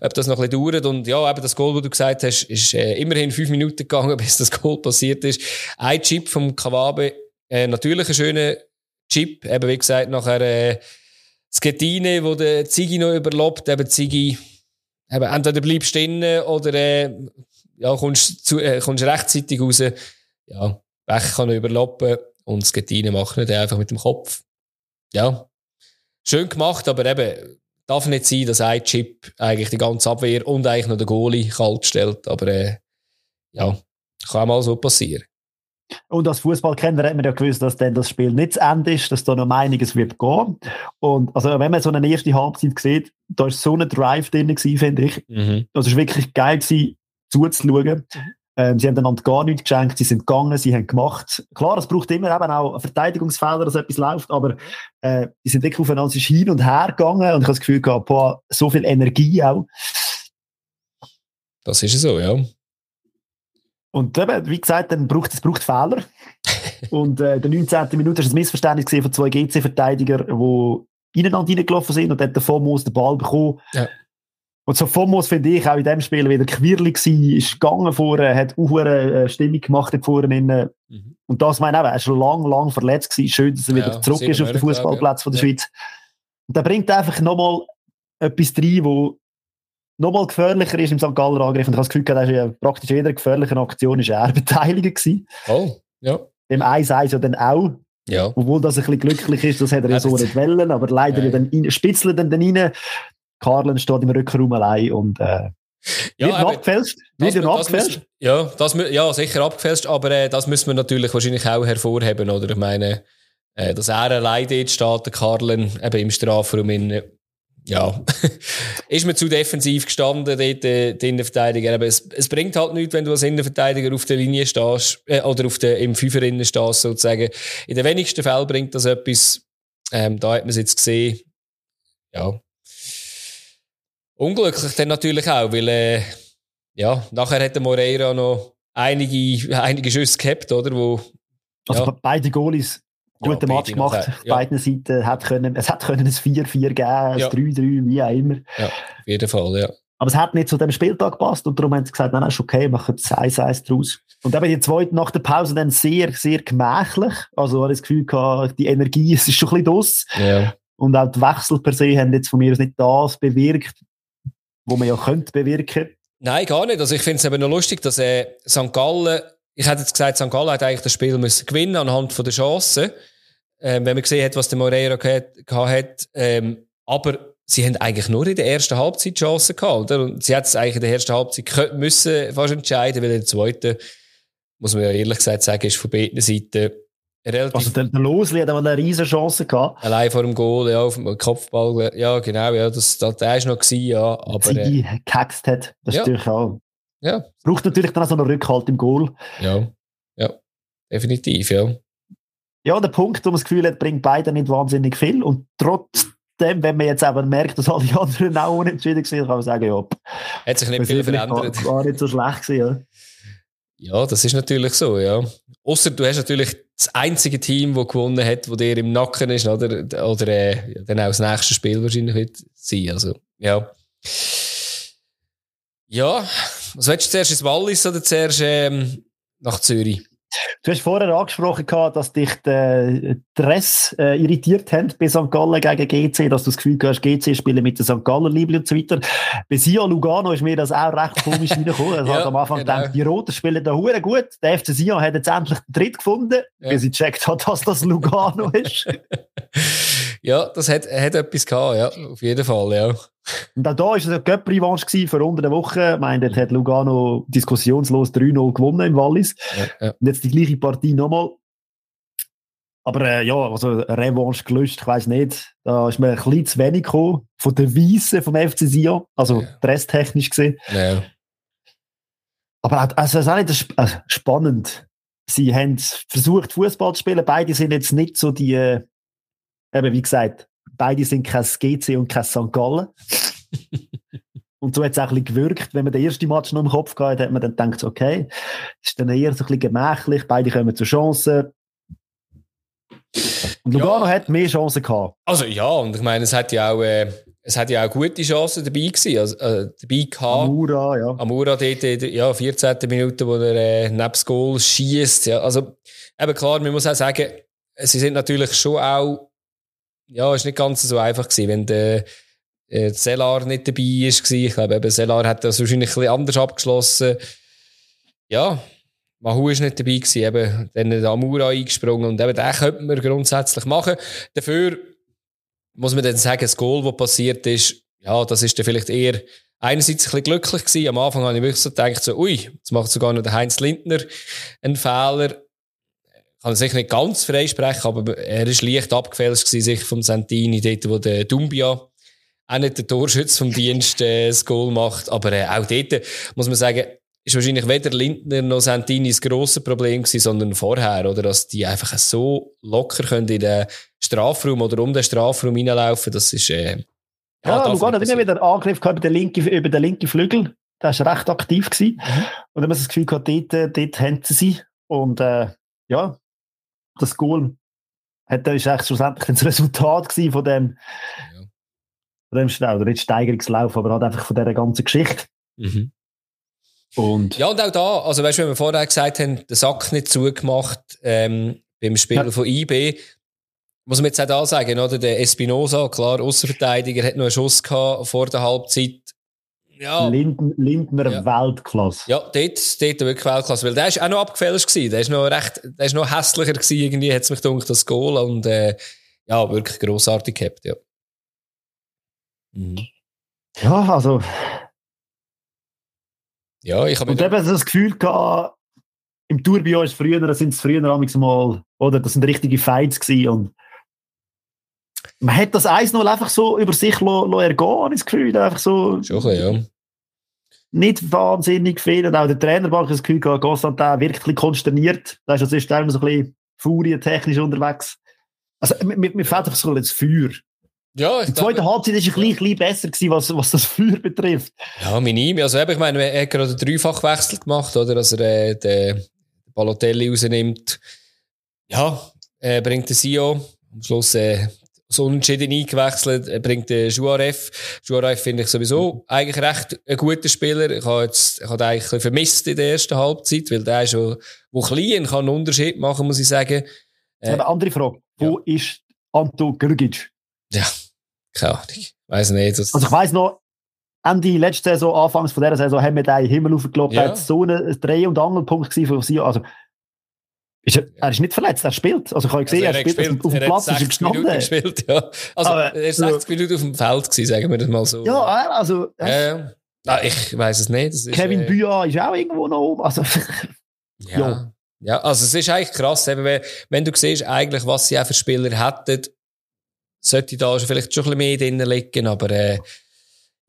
ob das noch ein bisschen dauert. Und ja, eben das Goal, das du gesagt hast, ist äh, immerhin fünf Minuten gegangen, bis das Goal passiert ist. Ein Chip vom Kawabe, äh, natürlich ein schöner Chip, eben wie gesagt, nachher äh, Skettine, wo der Ziggy noch überlobt, eben Ziggy, eben entweder bleibst du drinnen oder äh, ja, kommst, zu, äh, kommst rechtzeitig raus. Ja, Bech kann überloppen und Skettine macht nicht einfach mit dem Kopf. Ja, schön gemacht, aber eben darf nicht sein, dass ein Chip eigentlich die ganze Abwehr und eigentlich noch den Goalie kalt stellt. Aber äh, ja, kann mal so passieren. Und als Fußballkenner hat man ja gewusst, dass dann das Spiel nicht zu Ende ist, dass da noch einiges wird gehen. Und also wenn man so eine erste Halbzeit sieht, da ist so ein Drive drin gewesen, finde ich. Mhm. Das ist wirklich geil gewesen, zuzuschauen. Mhm. Ähm, sie haben einander gar nichts geschenkt, sie sind gegangen, sie haben gemacht. Klar, es braucht immer eben auch Verteidigungsfehler, dass etwas läuft, aber äh, die sind wirklich aufeinander hin und her gegangen und ich habe das Gefühl gehabt, boah, so viel Energie auch. Das ist so, ja. Und eben, wie gesagt, dann braucht es braucht Fehler. und äh, in der 19. Minute war ein Missverständnis von zwei GC-Verteidigern, die ineinander reingelaufen sind und dann der Fomos den Ball bekommen. Ja. Und so Fomos finde ich auch in dem Spiel wieder quirlig gewesen, ist gegangen vorne, hat auch eine äh, Stimmung gemacht vorne. Mhm. Und das meine ich er ist schon lang, lang verletzt gewesen. Schön, dass er ja, wieder zurück ist auf den Fußballplatz ja. der Schweiz. Und er bringt einfach nochmal etwas rein, wo nochmal gefährlicher ist im St. Galler Angriff. Und ich habe das Gefühl, dass ja praktisch jeder gefährlichen Aktion ist er beteiligt gewesen. Oh, ja. Im 1-1 ja dann auch. Ja. Obwohl das ein bisschen glücklich ist, das hätte er ja so nicht wollen, aber leider ja. dann rein, spitzelt dann rein. Karlen steht im Rückraum allein und äh, ja, wird abgefälscht. Wird das, abgefälscht. ja, das, ja, sicher abgefälscht, aber äh, das müssen wir natürlich wahrscheinlich auch hervorheben, oder? Ich meine, äh, dass er allein dort steht, der Karlen, eben im Strafraum, in, ja, ist mir zu defensiv gestanden, dort, äh, die Innenverteidiger. Aber es, es bringt halt nichts, wenn du als Innenverteidiger auf der Linie stehst, äh, oder auf der, im Fünferinnen stehst, sozusagen. In den wenigsten Fällen bringt das etwas. Ähm, da hat man es jetzt gesehen. Ja, Unglücklich dann natürlich auch, weil äh, ja, nachher hat der Moreira noch einige, einige Schüsse gehabt, oder? Wo, also ja. beide Goalies guten ja, Match gemacht, auf ja. beiden Seiten. Hat können, es hat können ein 4-4 geben, ein ja. 3-3, wie auch immer. Ja, auf jeden Fall, ja. Aber es hat nicht zu dem Spieltag gepasst und darum haben sie gesagt, nein, ist okay, machen das 1-1 draus. Und eben die zweite nach der Pause dann sehr, sehr gemächlich. Also, ich das Gefühl gehabt, die Energie, es ist schon ein bisschen dos. Ja. Und auch die Wechsel per se haben jetzt von mir aus nicht das bewirkt, wo man ja könnte bewirken. Nein, gar nicht. Also ich finde es eben noch lustig, dass äh, St. Gallen, ich hätte jetzt gesagt, St. Gallen hat eigentlich das Spiel müssen gewinnen anhand von der Chancen. Ähm, wenn man gesehen hat, was der Moreira gehabt hat. Ähm, aber sie haben eigentlich nur in der ersten Halbzeit Chancen gehabt, oder? Und sie hat es eigentlich in der ersten Halbzeit müssen fast entscheiden, weil in der zweiten, muss man ja ehrlich gesagt sagen, ist von beiden Seiten Relativ also der, der Losli hat eine riesen Chance gehabt. Allein vor dem Goal, ja, auf dem Kopfball, ja, genau, ja, das, das, der ist noch gewesen, ja, aber... Sie äh, gehaxt hat, das ja. ist natürlich auch... Ja. Braucht natürlich dann auch so einen Rückhalt im Goal. Ja, ja, definitiv, ja. Ja, der Punkt, wo man das Gefühl hat, bringt beide nicht wahnsinnig viel und trotzdem, wenn man jetzt aber merkt, dass alle anderen auch unentschieden sind, kann man sagen, ja, hat sich nicht viel verändert. War, war nicht so schlecht gewesen, ja. Ja, das ist natürlich so, ja. Außer du hast natürlich das einzige Team, das gewonnen hat, wo dir im Nacken ist, oder, oder äh, dann auch das nächste Spiel wahrscheinlich wird sein. Also, ja. Ja, was willst du zuerst ins Wallis oder zuerst ähm, nach Zürich? Du hast vorher angesprochen, dass dich der Dress äh, irritiert hat bei St. Gallen gegen GC, dass du das Gefühl hast, GC spielen mit den St. Galler Liebling und so weiter. Bei Sia Lugano ist mir das auch recht komisch reingekommen. Also ja, am Anfang genau. gedacht, die Roten spielen da hure gut. Der FC Sion hat jetzt endlich den Dritt gefunden, ja. bis sie gecheckt hat, dass das Lugano ist. ja, das hat, hat etwas gehabt, ja, auf jeden Fall, ja. Und auch da war es eine Göpp-Revanche für unter der Woche. Ich meine, dort hat Lugano diskussionslos 3-0 gewonnen im Wallis. Ja, ja. Und jetzt die gleiche Partie nochmal. Aber äh, ja, also eine Revanche gelöscht, ich weiß nicht. Da ist mir ein bisschen zu wenig gekommen von der Weise vom FC Sion. Also ja. presstechnisch gesehen. Ja. Aber also, es ist auch nicht also, spannend. Sie haben versucht, Fußball zu spielen. Beide sind jetzt nicht so die, äh, eben wie gesagt, beide sind kein GC und kein St. Gallen. und so hat es auch ein bisschen gewirkt. Wenn man den ersten Match noch im Kopf gehabt hat, hat man dann gedacht, okay, ist dann eher so ein bisschen gemächlich, beide kommen zur Chance. Und Lugano ja. hat mehr Chancen gehabt. Also ja, und ich meine, es hat ja auch, äh, es hat ja auch gute Chancen dabei gewesen, also, äh, dabei gehabt. Amura, ja. Amura dort, ja, 14. Minute, wo er äh, neben das Goal schießt. Ja, also, eben klar, man muss auch sagen, sie sind natürlich schon auch ja, ist nicht ganz so einfach gewesen, wenn der äh, Selar nicht dabei ist. Ich glaube, eben Selar hat das wahrscheinlich ein anders abgeschlossen. Ja, Mahu ist nicht dabei gewesen, eben dann der Amura eingesprungen und eben den könnte man grundsätzlich machen. Dafür muss man dann sagen, das Goal, das passiert ist, ja, das ist dann vielleicht eher einerseits ein bisschen glücklich gewesen. Am Anfang habe ich wirklich so gedacht, so, ui, jetzt macht sogar noch der Heinz Lindner einen Fehler kann sich nicht ganz freisprechen, aber er ist leicht abgefälscht sich vom Santini, dort, wo der Dumbia auch nicht der Torschütz vom Dienst äh, das Goal macht, aber äh, auch dort muss man sagen, ist wahrscheinlich weder Lindner noch Santini das grosse Problem gewesen, sondern vorher, oder, dass die einfach so locker können in den Strafraum oder um den Strafraum reinlaufen, das ist, äh, ja, ja Lugano hat immer wieder Angriff gehabt über den linken, über den linken Flügel. Der war recht aktiv gewesen. Mhm. Und dann haben das Gefühl gehabt, dort, äh, dort haben sie sie. Und, äh, ja, das Goal hat, ist eigentlich schlussendlich das Resultat von dem, ja. von dem Schnell, oder nicht Steigerungslauf, aber halt einfach von dieser ganzen Geschichte. Mhm. Und ja, und auch da, also weißt du, wenn wir vorher gesagt haben, den Sack nicht zugemacht ähm, beim Spiel ja. von IB, muss man jetzt auch da sagen, oder? Der Espinosa, klar, Außenverteidiger, hat noch einen Schuss gehabt vor der Halbzeit ja. Linden, Lindner ja. Weltklasse. Ja, dort, dort wirklich Weltklasse. Weil der ist auch noch abgefälscht gewesen. Der ist noch recht, der ist noch hässlicher gewesen, irgendwie, hat es mich gedacht, das Goal. Und, äh, ja, wirklich grossartig gehabt, ja. Mhm. Ja, also. Ja, ich habe Und eben das Gefühl gehabt, im Tourbillon ist früher, sind es früher mal, oder, das sind richtige Fights gewesen und man hat das 1-0 einfach so über sich lo, lo ergehen, das Gefühl. Einfach so. Schon ein ja. Nicht wahnsinnig viel. Und auch der Trainerbank das Gefühl, Constantin wirklich konsterniert. Da ist also ist immer so ein bisschen furientechnisch unterwegs. Also, mir, mir fehlt einfach so das Feuer. Ja, die zweite Halbzeit war ein bisschen, besser, gewesen, was, was das Feuer betrifft. Ja, minim. Also, ich meine, er hat gerade einen Dreifachwechsel gemacht, oder? Dass er äh, den Balotelli rausnimmt. Ja, äh, bringt den Sio. Am Schluss äh, so unentschieden eingewechselt, bringt den Juaref. Juaref finde ich sowieso eigentlich recht ein guter Spieler. Ich habe jetzt, ich habe eigentlich vermisst in der ersten Halbzeit, weil der ist schon, wo klein kann einen Unterschied machen, muss ich sagen. Äh, eine andere Frage. Wo ja. ist Anto Grgic? Ja, keine Ahnung. Weiss nicht. Also ich weiss noch, Ende letzte Saison, Anfangs von dieser Saison, haben wir den Himmel aufgelobt. Ja. Das so ein Dreh- und Angelpunkt von sie. Also, ist er, er, ist nicht verletzt, er spielt. Also ich habe gesehen, also er, er, spielt auf dem Platz, ist gestanden. Minuten gespielt, ja. Also Aber, er war 60 Minuten auf dem Feld gewesen, sagen wir das mal so. Ja, also... Äh, ah, ich weiß es nicht. Ist, Kevin äh, Büa ist auch irgendwo noch oben. Also, ja. ja. ja. also es ist eigentlich krass, eben, wenn, wenn du siehst, eigentlich, was sie auch für Spieler hätten, sollte da vielleicht schon ein bisschen mehr drin liegen, aber äh,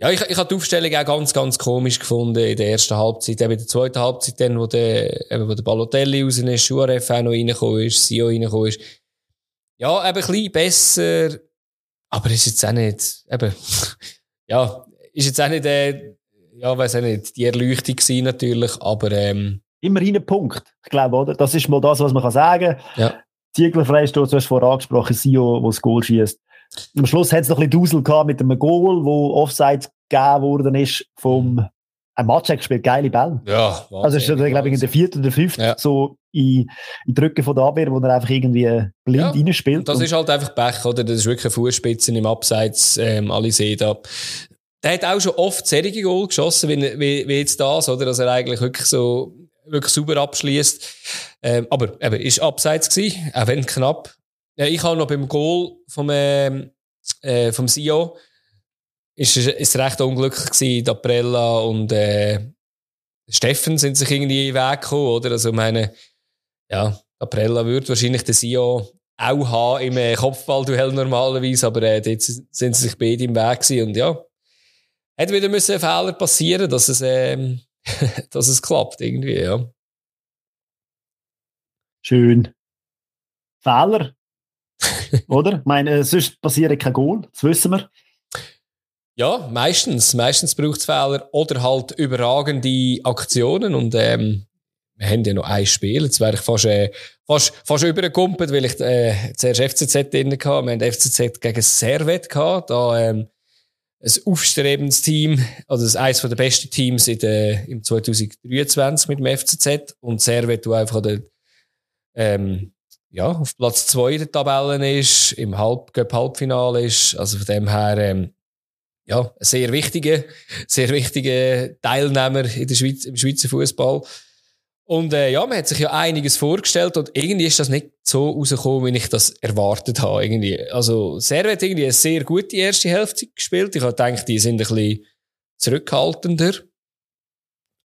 ja, ich, ich habe die Aufstellung auch ganz, ganz komisch gefunden in der ersten Halbzeit. Eben in der zweiten Halbzeit dann, wo der, eben, wo der Balotelli raus ist, Schuaref auch noch reingekommen ist, Sio reingekommen ist. Ja, eben ein bisschen besser, aber ist jetzt auch nicht, eben, ja, ist jetzt auch nicht, äh, ja, weiß auch nicht, die Erleuchtung gewesen natürlich, aber, ähm, Immerhin ein Punkt, ich glaube, oder? Das ist mal das, was man kann sagen. Ja. Ziegler Freistoß, du hast vorher angesprochen, Sio, der das Goal schießt. Am Schluss hat es noch ein bisschen Dusel gehabt mit einem Goal, wo Offside gegeben worden ist vom ein Matschek spielt geile Bälle. Ja, Also, ist, glaube ich, in der vierten oder fünften, Ja. so in, in die Rücken von der Abwehr, wo er einfach irgendwie blind Ja, reinspielt. Das Und- ist halt einfach Pech, oder? Das ist wirklich eine Fußspitze im Abseits, ähm, alle sehen da. Der hat auch schon oft serige Goal geschossen, wie, wie, wie jetzt das, oder? Dass er eigentlich wirklich so, wirklich sauber abschließt. Ähm, aber eben, ist Abseits gewesen, auch wenn knapp. Ja, ich habe noch beim Goal vom, ähm, äh, vom Sio, ist, es- ist recht unglücklich gewesen, Daprella und, äh, Steffen sind sich irgendwie in den Weg gekommen, oder? Also, meine, ja, Aprella würde wahrscheinlich den Sio auch haben im äh, Kopfballduell normalerweise, aber äh, dort sind sie sich beide im Weg gewesen und ja, hätte wieder müssen ein Fehler passieren, dass es, ähm, dass es klappt irgendwie, ja. Schön. Fehler. Oder? Ich meine, äh, sonst passiert kein Goal, das wissen wir. Ja, meistens. Meistens braucht es Fehler oder halt überragende Aktionen und ähm, wir haben ja noch ein Spiel. Jetzt wäre ich fast, äh, fast, fast übergekumpelt, weil ich äh, zuerst FCZ drin hatte. Wir haben FCZ gegen Servet gehabt. Da ähm, ein aufstrebendes Team, also eines der besten Teams in der, im 2023 mit dem FCZ und Servet, wo einfach der, ähm, ja, auf Platz zwei der Tabellen ist, im Halb Halbfinale ist. Also von dem her ähm, ja, ein sehr wichtiger, sehr wichtiger Teilnehmer in der Schweiz, im Schweizer Fußball. Und äh, ja, man hat sich ja einiges vorgestellt und irgendwie ist das nicht so rausgekommen, wie ich das erwartet habe. Irgendwie. Also Servet hat irgendwie eine sehr gute erste Hälfte gespielt. Ich habe gedacht, die sind ein bisschen zurückhaltender.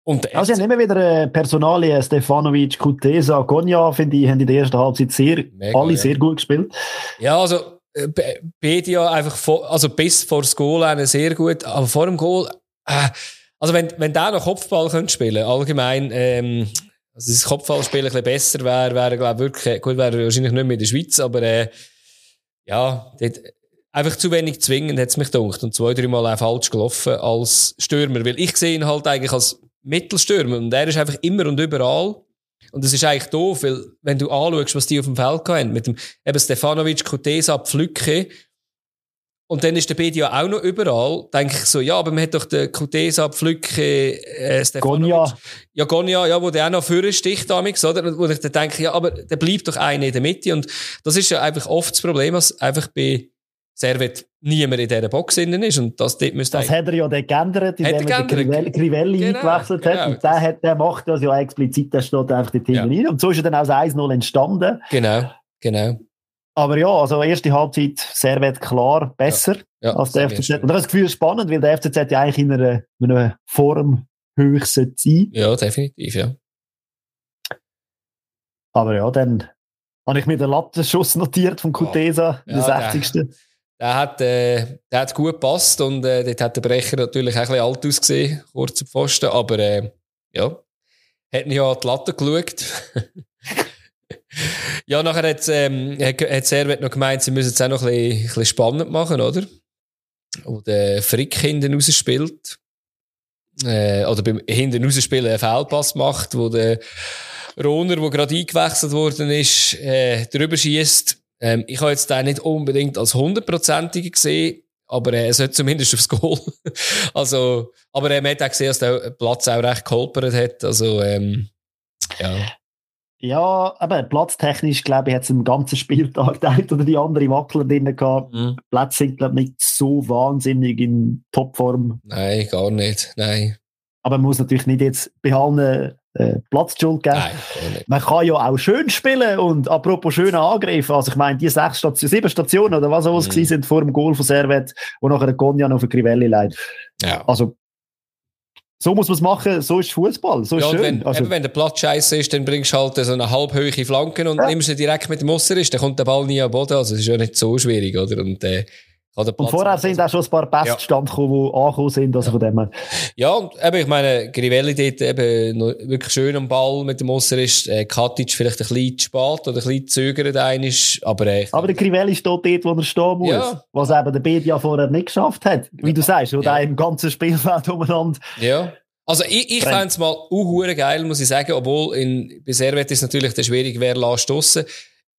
Und Also, FC ja, immer wieder äh, Personalien, Stefanovic, Kutesa, Gonja, finde ich, haben in der ersten Halbzeit sehr, Mega, alle ja. sehr gut gespielt. Ja, also äh, Be- Bedia einfach vor, also bis vor das Goal eine sehr gut, aber vor dem Goal, äh, also wenn, wenn der noch Kopfball könnte spielen, allgemein, ähm, also das Kopfballspiel ein bisschen besser wäre, wäre glaube wirklich, gut, wäre wahrscheinlich nicht mehr in der Schweiz, aber äh, ja, dort, einfach zu wenig zwingend hat es mich gedacht und zwei, drei Mal auch falsch gelaufen als Stürmer, weil ich sehe ihn halt eigentlich als Mittelstürmer und er ist einfach immer und überall und das ist eigentlich doof, weil wenn du anschaust, was die auf dem Feld haben, mit dem eben Stefanovic, Kutesa, Pflücke und dann ist der Bedia auch noch überall, denke ich so, ja, aber man hat doch den Kutesa, Pflücke, äh, Stefanovic. Gonja, Ja, Gonja, ja, wo der auch noch vorne sticht damals, oder? Wo ich dann denke, ja, aber der bleibt doch einer in der Mitte. Und das ist ja einfach oft das Problem, dass einfach bei Servet niemand in dieser Box innen ist. Und das dort müsste das hat er ja dort geändert, er indem er? Crivelli, Crivelli Genau, eingewechselt genau. hat. Und der, hat, der macht das ja explizit, der steht einfach dort Ja. hinten rein. Und so ist er dann das 1-0 entstanden. Genau, genau. Aber ja, also erste Halbzeit Servet klar besser Ja, als der FCZ. Und das Gefühl spannend, weil der FCZ ja eigentlich in einer, in einer Form höchst sein. Ja, definitiv, ja. Aber ja, dann habe ich mir den Lattenschuss notiert von Kutesa, Ja, der der- 60. Der hat, äh, der hat gut gepasst und äh, dort hat der Brecher natürlich auch ein bisschen alt ausgesehen, kurz am Pfosten, aber äh, ja, hat ja an die Latte geschaut. ja, nachher hat, ähm, hat, hat Servet noch gemeint, sie müssen es auch noch ein bisschen, ein bisschen spannend machen, oder? Wo der Frick hinten rausspielt. Äh, oder beim hinten rausspielen einen Fehlpass macht, wo der Rohner, der gerade eingewechselt worden ist, äh, drüber schießt. Ähm, ich habe jetzt den nicht unbedingt als hundertprozentige gesehen, aber äh, es hat zumindest aufs Goal. also, aber äh, man hat auch gesehen, dass der Platz auch recht geholpert hat. Also, ähm, ja. Ja, aber platztechnisch, glaube ich, hat es im ganzen Spieltag der eine oder die andere Wackler drin gehabt. Mhm. Plätze sind, glaube ich, nicht so wahnsinnig in Topform. Nein, gar nicht. Nein. Aber man muss natürlich nicht jetzt bei allen äh, Platzschuld geben. Nein. Man kann ja auch schön spielen und apropos schöner Angriff, also ich meine, die sechs Station, sieben Stationen oder was auch Mhm. sind vor dem Goal von Servet, wo nachher der Gonja noch für Crivelli leidet. Ja. Also, so muss man es machen, so ist Fußball, so ist Ja, und schön. wenn, also, eben, wenn der Platz scheiße ist, dann bringst du halt so eine halbhöhe Flanken und Ja. nimmst ihn direkt mit dem Ausserist, dann kommt der Ball nie am Boden. Also, es ist ja nicht so schwierig, oder? Und, äh, und vorher sind auch schon ein paar Pässe Ja. gekommen, die angekommen sind, also von dem her. Ja, und eben, ich meine, Grivelli dort eben wirklich schön am Ball mit dem Ausserist. Äh, Katic vielleicht ein bisschen spät oder ein bisschen zögert einisch, aber äh, ich Aber der Crivelli steht dort, wo er stehen muss. Ja. Was eben der Bedia vorher nicht geschafft hat. Wie du sagst, wo Ja. im ganzen Spielfeld umeinander. Ja. Also ich, ich fände es mal uhuere geil, muss ich sagen, obwohl in, bei Servet ist natürlich der schwierig, wer lässt.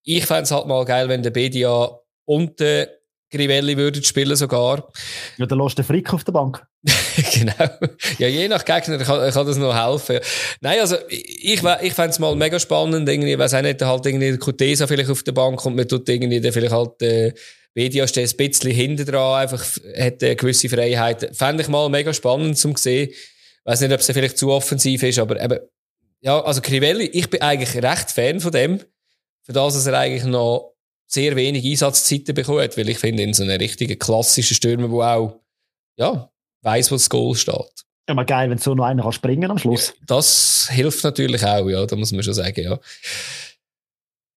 Ich fände es halt mal geil, wenn der Bedia unten Grivelli würden spielen sogar. Ja, dann lässt der Frick auf der Bank. genau. Ja, je nach Gegner kann, kann das noch helfen. Nein, also, ich, ich fände es mal mega spannend, irgendwie, weiss auch nicht, halt irgendwie der Kutesa vielleicht auf der Bank und man tut irgendwie dann vielleicht halt, äh, Media steht ein bisschen hinter dran, einfach, hat eine gewisse Freiheit. Fände ich mal mega spannend zum sehen. Weiß nicht, ob es vielleicht zu offensiv ist, aber eben, ja, also Crivelli, ich bin eigentlich recht Fan von dem. Für das, dass er eigentlich noch sehr wenig Einsatzzeiten bekommt, weil ich finde, in so einem richtigen klassischen Stürmer, der auch, ja, weiss, wo das Goal steht. Ja, mal geil, wenn so noch einer kann springen am Schluss. Ja, das hilft natürlich auch, ja, da muss man schon sagen, ja.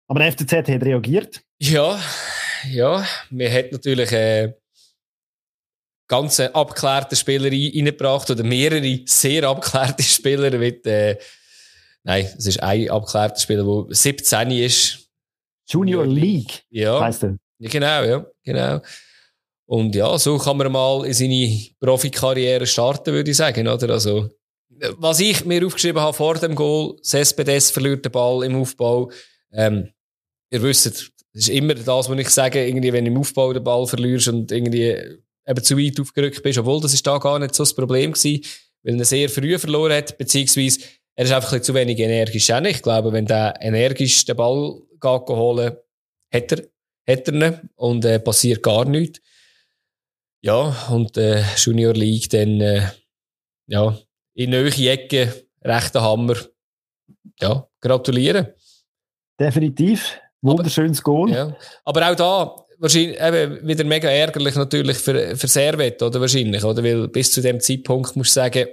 Aber der FCZ hat reagiert. Ja, ja, wir hat natürlich äh, ganz abgeklärte Spieler reingebracht oder mehrere sehr abgeklärte Spieler mit, äh, nein, es ist ein abgeklärter Spieler, der 17 ist. Junior League, ja. heisst er. Ja, genau, ja, genau. Und ja, so kann man mal in seine Profikarriere starten, würde ich sagen, oder? Also, was ich mir aufgeschrieben habe vor dem Goal, Cespedes verliert den Ball im Aufbau. Ähm, ihr wisst, das ist immer das, was ich sage, irgendwie, wenn du im Aufbau den Ball verlierst und irgendwie eben zu weit aufgerückt bist, obwohl das ist da gar nicht so das Problem gewesen, weil er sehr früh verloren hat, beziehungsweise er ist einfach ein zu wenig energisch. Ich glaube, wenn der energisch den Ball holen, hat er, hat er ihn und äh, passiert gar nichts. Ja, und äh, Junior League dann, äh, ja, in neue Ecke, rechter Hammer. Ja, gratulieren. Definitiv. Wunderschönes Goal. Ja. Aber auch da, wahrscheinlich, eben, wieder mega ärgerlich natürlich für, für Servet, oder wahrscheinlich, oder? Weil bis zu dem Zeitpunkt musst du sagen,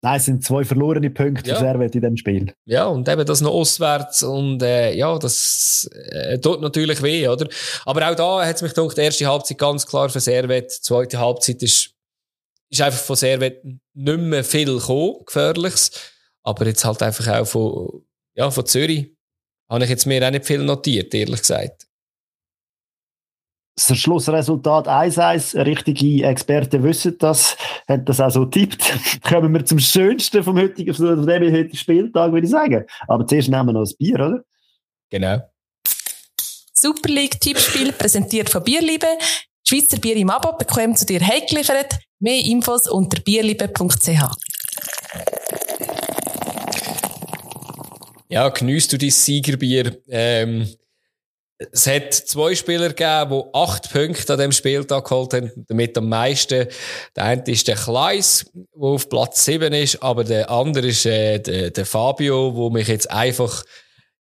Nein, es sind zwei verlorene Punkte Ja. für Servet in diesem Spiel. Ja, und eben das noch auswärts und äh, ja, das äh, tut natürlich weh, oder? Aber auch da hat es mich gedacht, die erste Halbzeit ganz klar für Servet, die zweite Halbzeit ist, ist einfach von Servet nicht mehr viel gekommen, Gefährliches. Aber jetzt halt einfach auch von, ja, von Zürich habe ich jetzt mir auch nicht viel notiert, ehrlich gesagt. Das Schlussresultat 1-1. Richtige Experten wissen das, haben das auch so tippt. Kommen wir zum schönsten vom heutigen, von dem heutigen Spieltag, würde ich sagen. Aber zuerst nehmen wir noch ein Bier, oder? Genau. Super League Tippspiel präsentiert von Bierliebe. Schweizer Bier im Abo bekommt zu dir heimgeliefert. Mehr Infos unter bierliebe.ch. Ja, geniesst du dein Siegerbier. Ähm, es hat zwei Spieler gegeben, die acht Punkte an dem Spieltag geholt haben, damit am meisten. Der eine ist der Kleis, der auf Platz 7 ist, aber der andere ist äh, der, der Fabio, wo mich jetzt einfach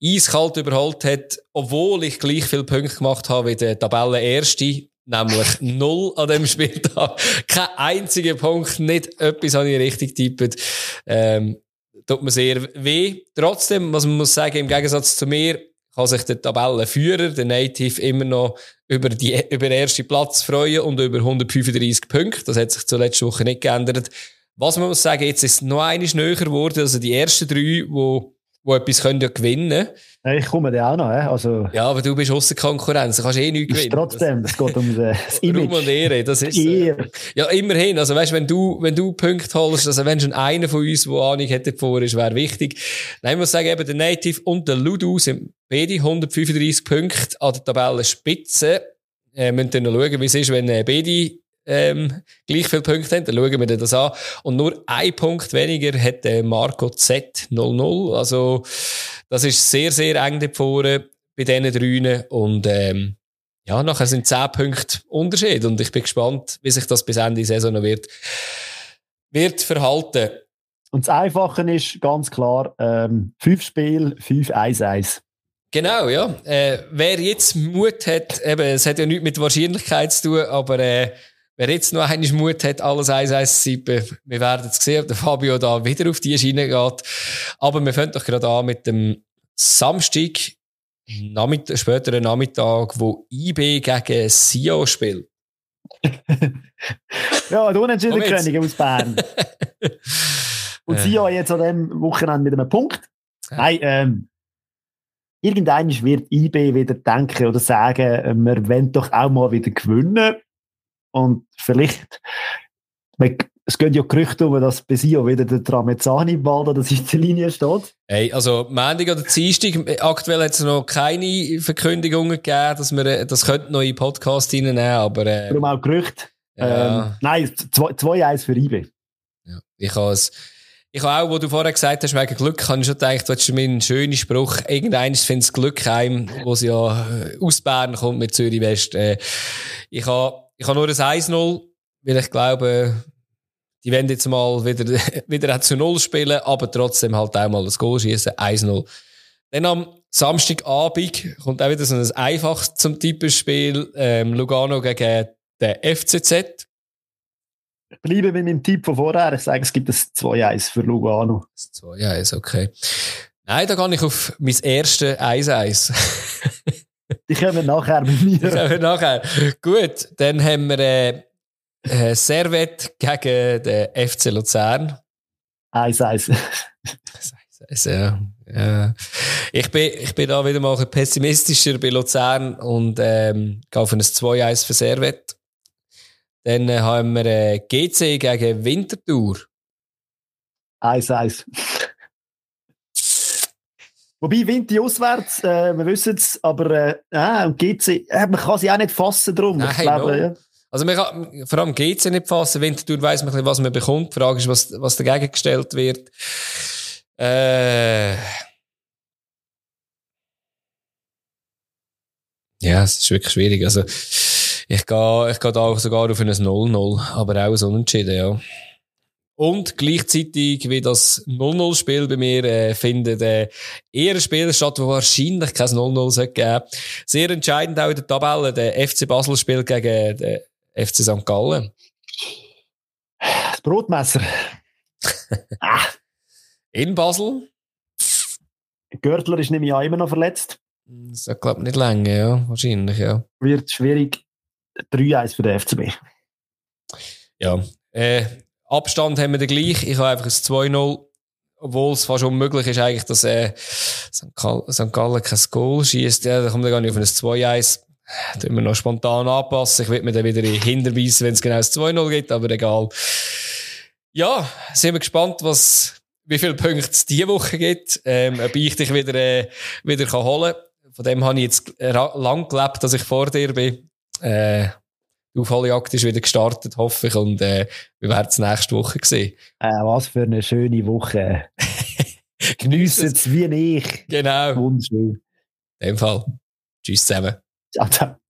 eiskalt überholt hat, obwohl ich gleich viele Punkte gemacht habe wie der Tabellenerste, nämlich null an dem Spieltag. Kein einziger Punkt, nicht etwas habe ich richtig getippt. Ähm, tut mir sehr weh. Trotzdem, was man muss sagen, im Gegensatz zu mir, kann sich der Tabellenführer, der Native, immer noch über, die, über den ersten Platz freuen und über 135 Punkte. Das hat sich zur letzten Woche nicht geändert. Was man muss sagen, jetzt ist es noch eines näher geworden. Also die ersten drei, wo, wo etwas können ja gewinnen. Ja, Ich komme da auch noch, also Ja, aber du bist außer Konkurrenz. Du kannst eh nichts gewinnen. trotzdem, es geht um das Das, Ruhm und Image. Ehre, das ist, äh, ja, immerhin. Also, weißt, wenn du, wenn du Punkte holst, also, wenn schon einer von uns, der Ahnung hätte vor ist, wäre wichtig. Nein, ich muss sagen, eben der Native und der Ludu sind beide 135 Punkte an der Tabellenspitze. Äh, müssen dann schauen, wie es ist, wenn äh, beide, ähm, gleich viele Punkte haben. Dann schauen wir das an. Und nur ein Punkt weniger hat äh, Marco Z 00. Also, das ist sehr, sehr eng dort vorne bei diesen dreien. Und, ähm, ja, nachher sind 10 Punkte Unterschied und ich bin gespannt, wie sich das bis Ende der Saison noch wird, wird verhalten. Und das Einfache ist ganz klar, ähm, fünf Spiele, fünf 1-1. Genau, ja. Äh, wer jetzt Mut hat, eben, es hat ja nichts mit Wahrscheinlichkeit zu tun, aber äh, wer jetzt noch einmal Mut hat, alles 1-1 zu tippen, wir werden es sehen, ob der Fabio da wieder auf die Schiene geht. Aber wir fangen doch gerade an mit dem Samstag, Nachmittag, späteren Nachmittag, wo IB gegen Sio spielt. Ja, der unentschieden. König aus Bern. Und sie ja jetzt an dem Wochenende mit einem Punkt. Nein, ähm, irgendwann wird IB wieder denken oder sagen, wir wollen doch auch mal wieder gewinnen. Und vielleicht, es geht ja Gerüchte um, dass bei Sio wieder der Tramezzani bald an der Seitenlinie steht. Hey, also Montag oder Dienstag, aktuell hat es noch keine Verkündigungen gegeben, dass wir äh, das könnte neue Podcast reinnehmen, aber... Äh, Darum auch Gerüchte. Ja. Ähm, nein, 2-1 für IBE. Ja. Ich habe ich habe auch, wo du vorher gesagt hast, wegen Glück, habe ich schon gedacht, hättest mir einen schönen Spruch. Irgendeines findet das Glück heim, wo sie ja äh, aus Bern kommt mit Zürich West. Äh, ich habe, ich habe nur ein 1-0, weil ich glaube, die werden jetzt mal wieder, wieder zu Null spielen, aber trotzdem halt auch mal das Goal schießen. 1-0. Dann am Samstagabend kommt auch wieder so ein einfach zum Typenspiel, ähm, Lugano gegen den FCZ. Ich bleibe mit meinem Tipp von vorher. Ich sage, es gibt ein 2-1 für Lugano. 2-1, okay. Nein, da gehe ich auf mein erstes 1-1. Die kommen nachher bei mir. Die kommen nachher. Gut, dann haben wir äh, äh, Servet gegen den FC Luzern. 1-1. ja, ja. Ich, bin, ich bin da wieder mal ein pessimistischer bei Luzern und ähm, gehe auf ein 2-1 für Servet. Dann äh, haben wir äh, GC gegen Winterthur. 1-1. Wobei Winti auswärts, äh, wir wissen es, aber äh, ah, GC, äh, man kann sie auch nicht fassen drum. Nein, glaube, no. ja. Also man kann, vor allem GC nicht fassen. Winterthur weiss man, was man bekommt. Die Frage ist, was, was dagegen gestellt wird. Äh, ja, es ist wirklich schwierig. Also, ich gehe, ich gehe da auch sogar auf ein 0-0, aber auch so unentschieden, ja. Und gleichzeitig, wie das 0-0-Spiel bei mir äh, findet, äh, eher ein Spiel statt, wo wahrscheinlich kein 0-0 geben Sehr entscheidend auch in der Tabelle. Der FC Basel spielt gegen den FC St. Gallen. Das Brotmesser. ah. In Basel. Görtler ist nämlich auch immer noch verletzt. Das glaube nicht lange, ja. Wahrscheinlich, ja. Wird schwierig. 3-1 für den FCB. Ja. Äh, Abstand haben wir den gleich. Ich habe einfach ein 2-0. Obwohl es fast unmöglich ist, eigentlich, dass äh, St. Gallen kein Goal schießt. Ja, da kommt er gar nicht auf ein 2-1. Tun wir noch spontan anpassen. Ich will mir dann wieder hinterweisen, wenn es genau ein 2-0 gibt, aber egal. Ja, sind wir gespannt, was, wie viele Punkte es diese Woche gibt, ähm, ob ich dich wieder, äh, wieder kann holen kann. Von dem habe ich jetzt lang gelebt, dass ich vor dir bin. Äh, die Aufholjagd ist wieder gestartet, hoffe ich, und äh, wir werden es nächste Woche sehen. Äh, was für eine schöne Woche. Geniessen es wie ich. Genau. Wunderschön. In dem Fall. Tschüss zusammen. Ciao, ciao.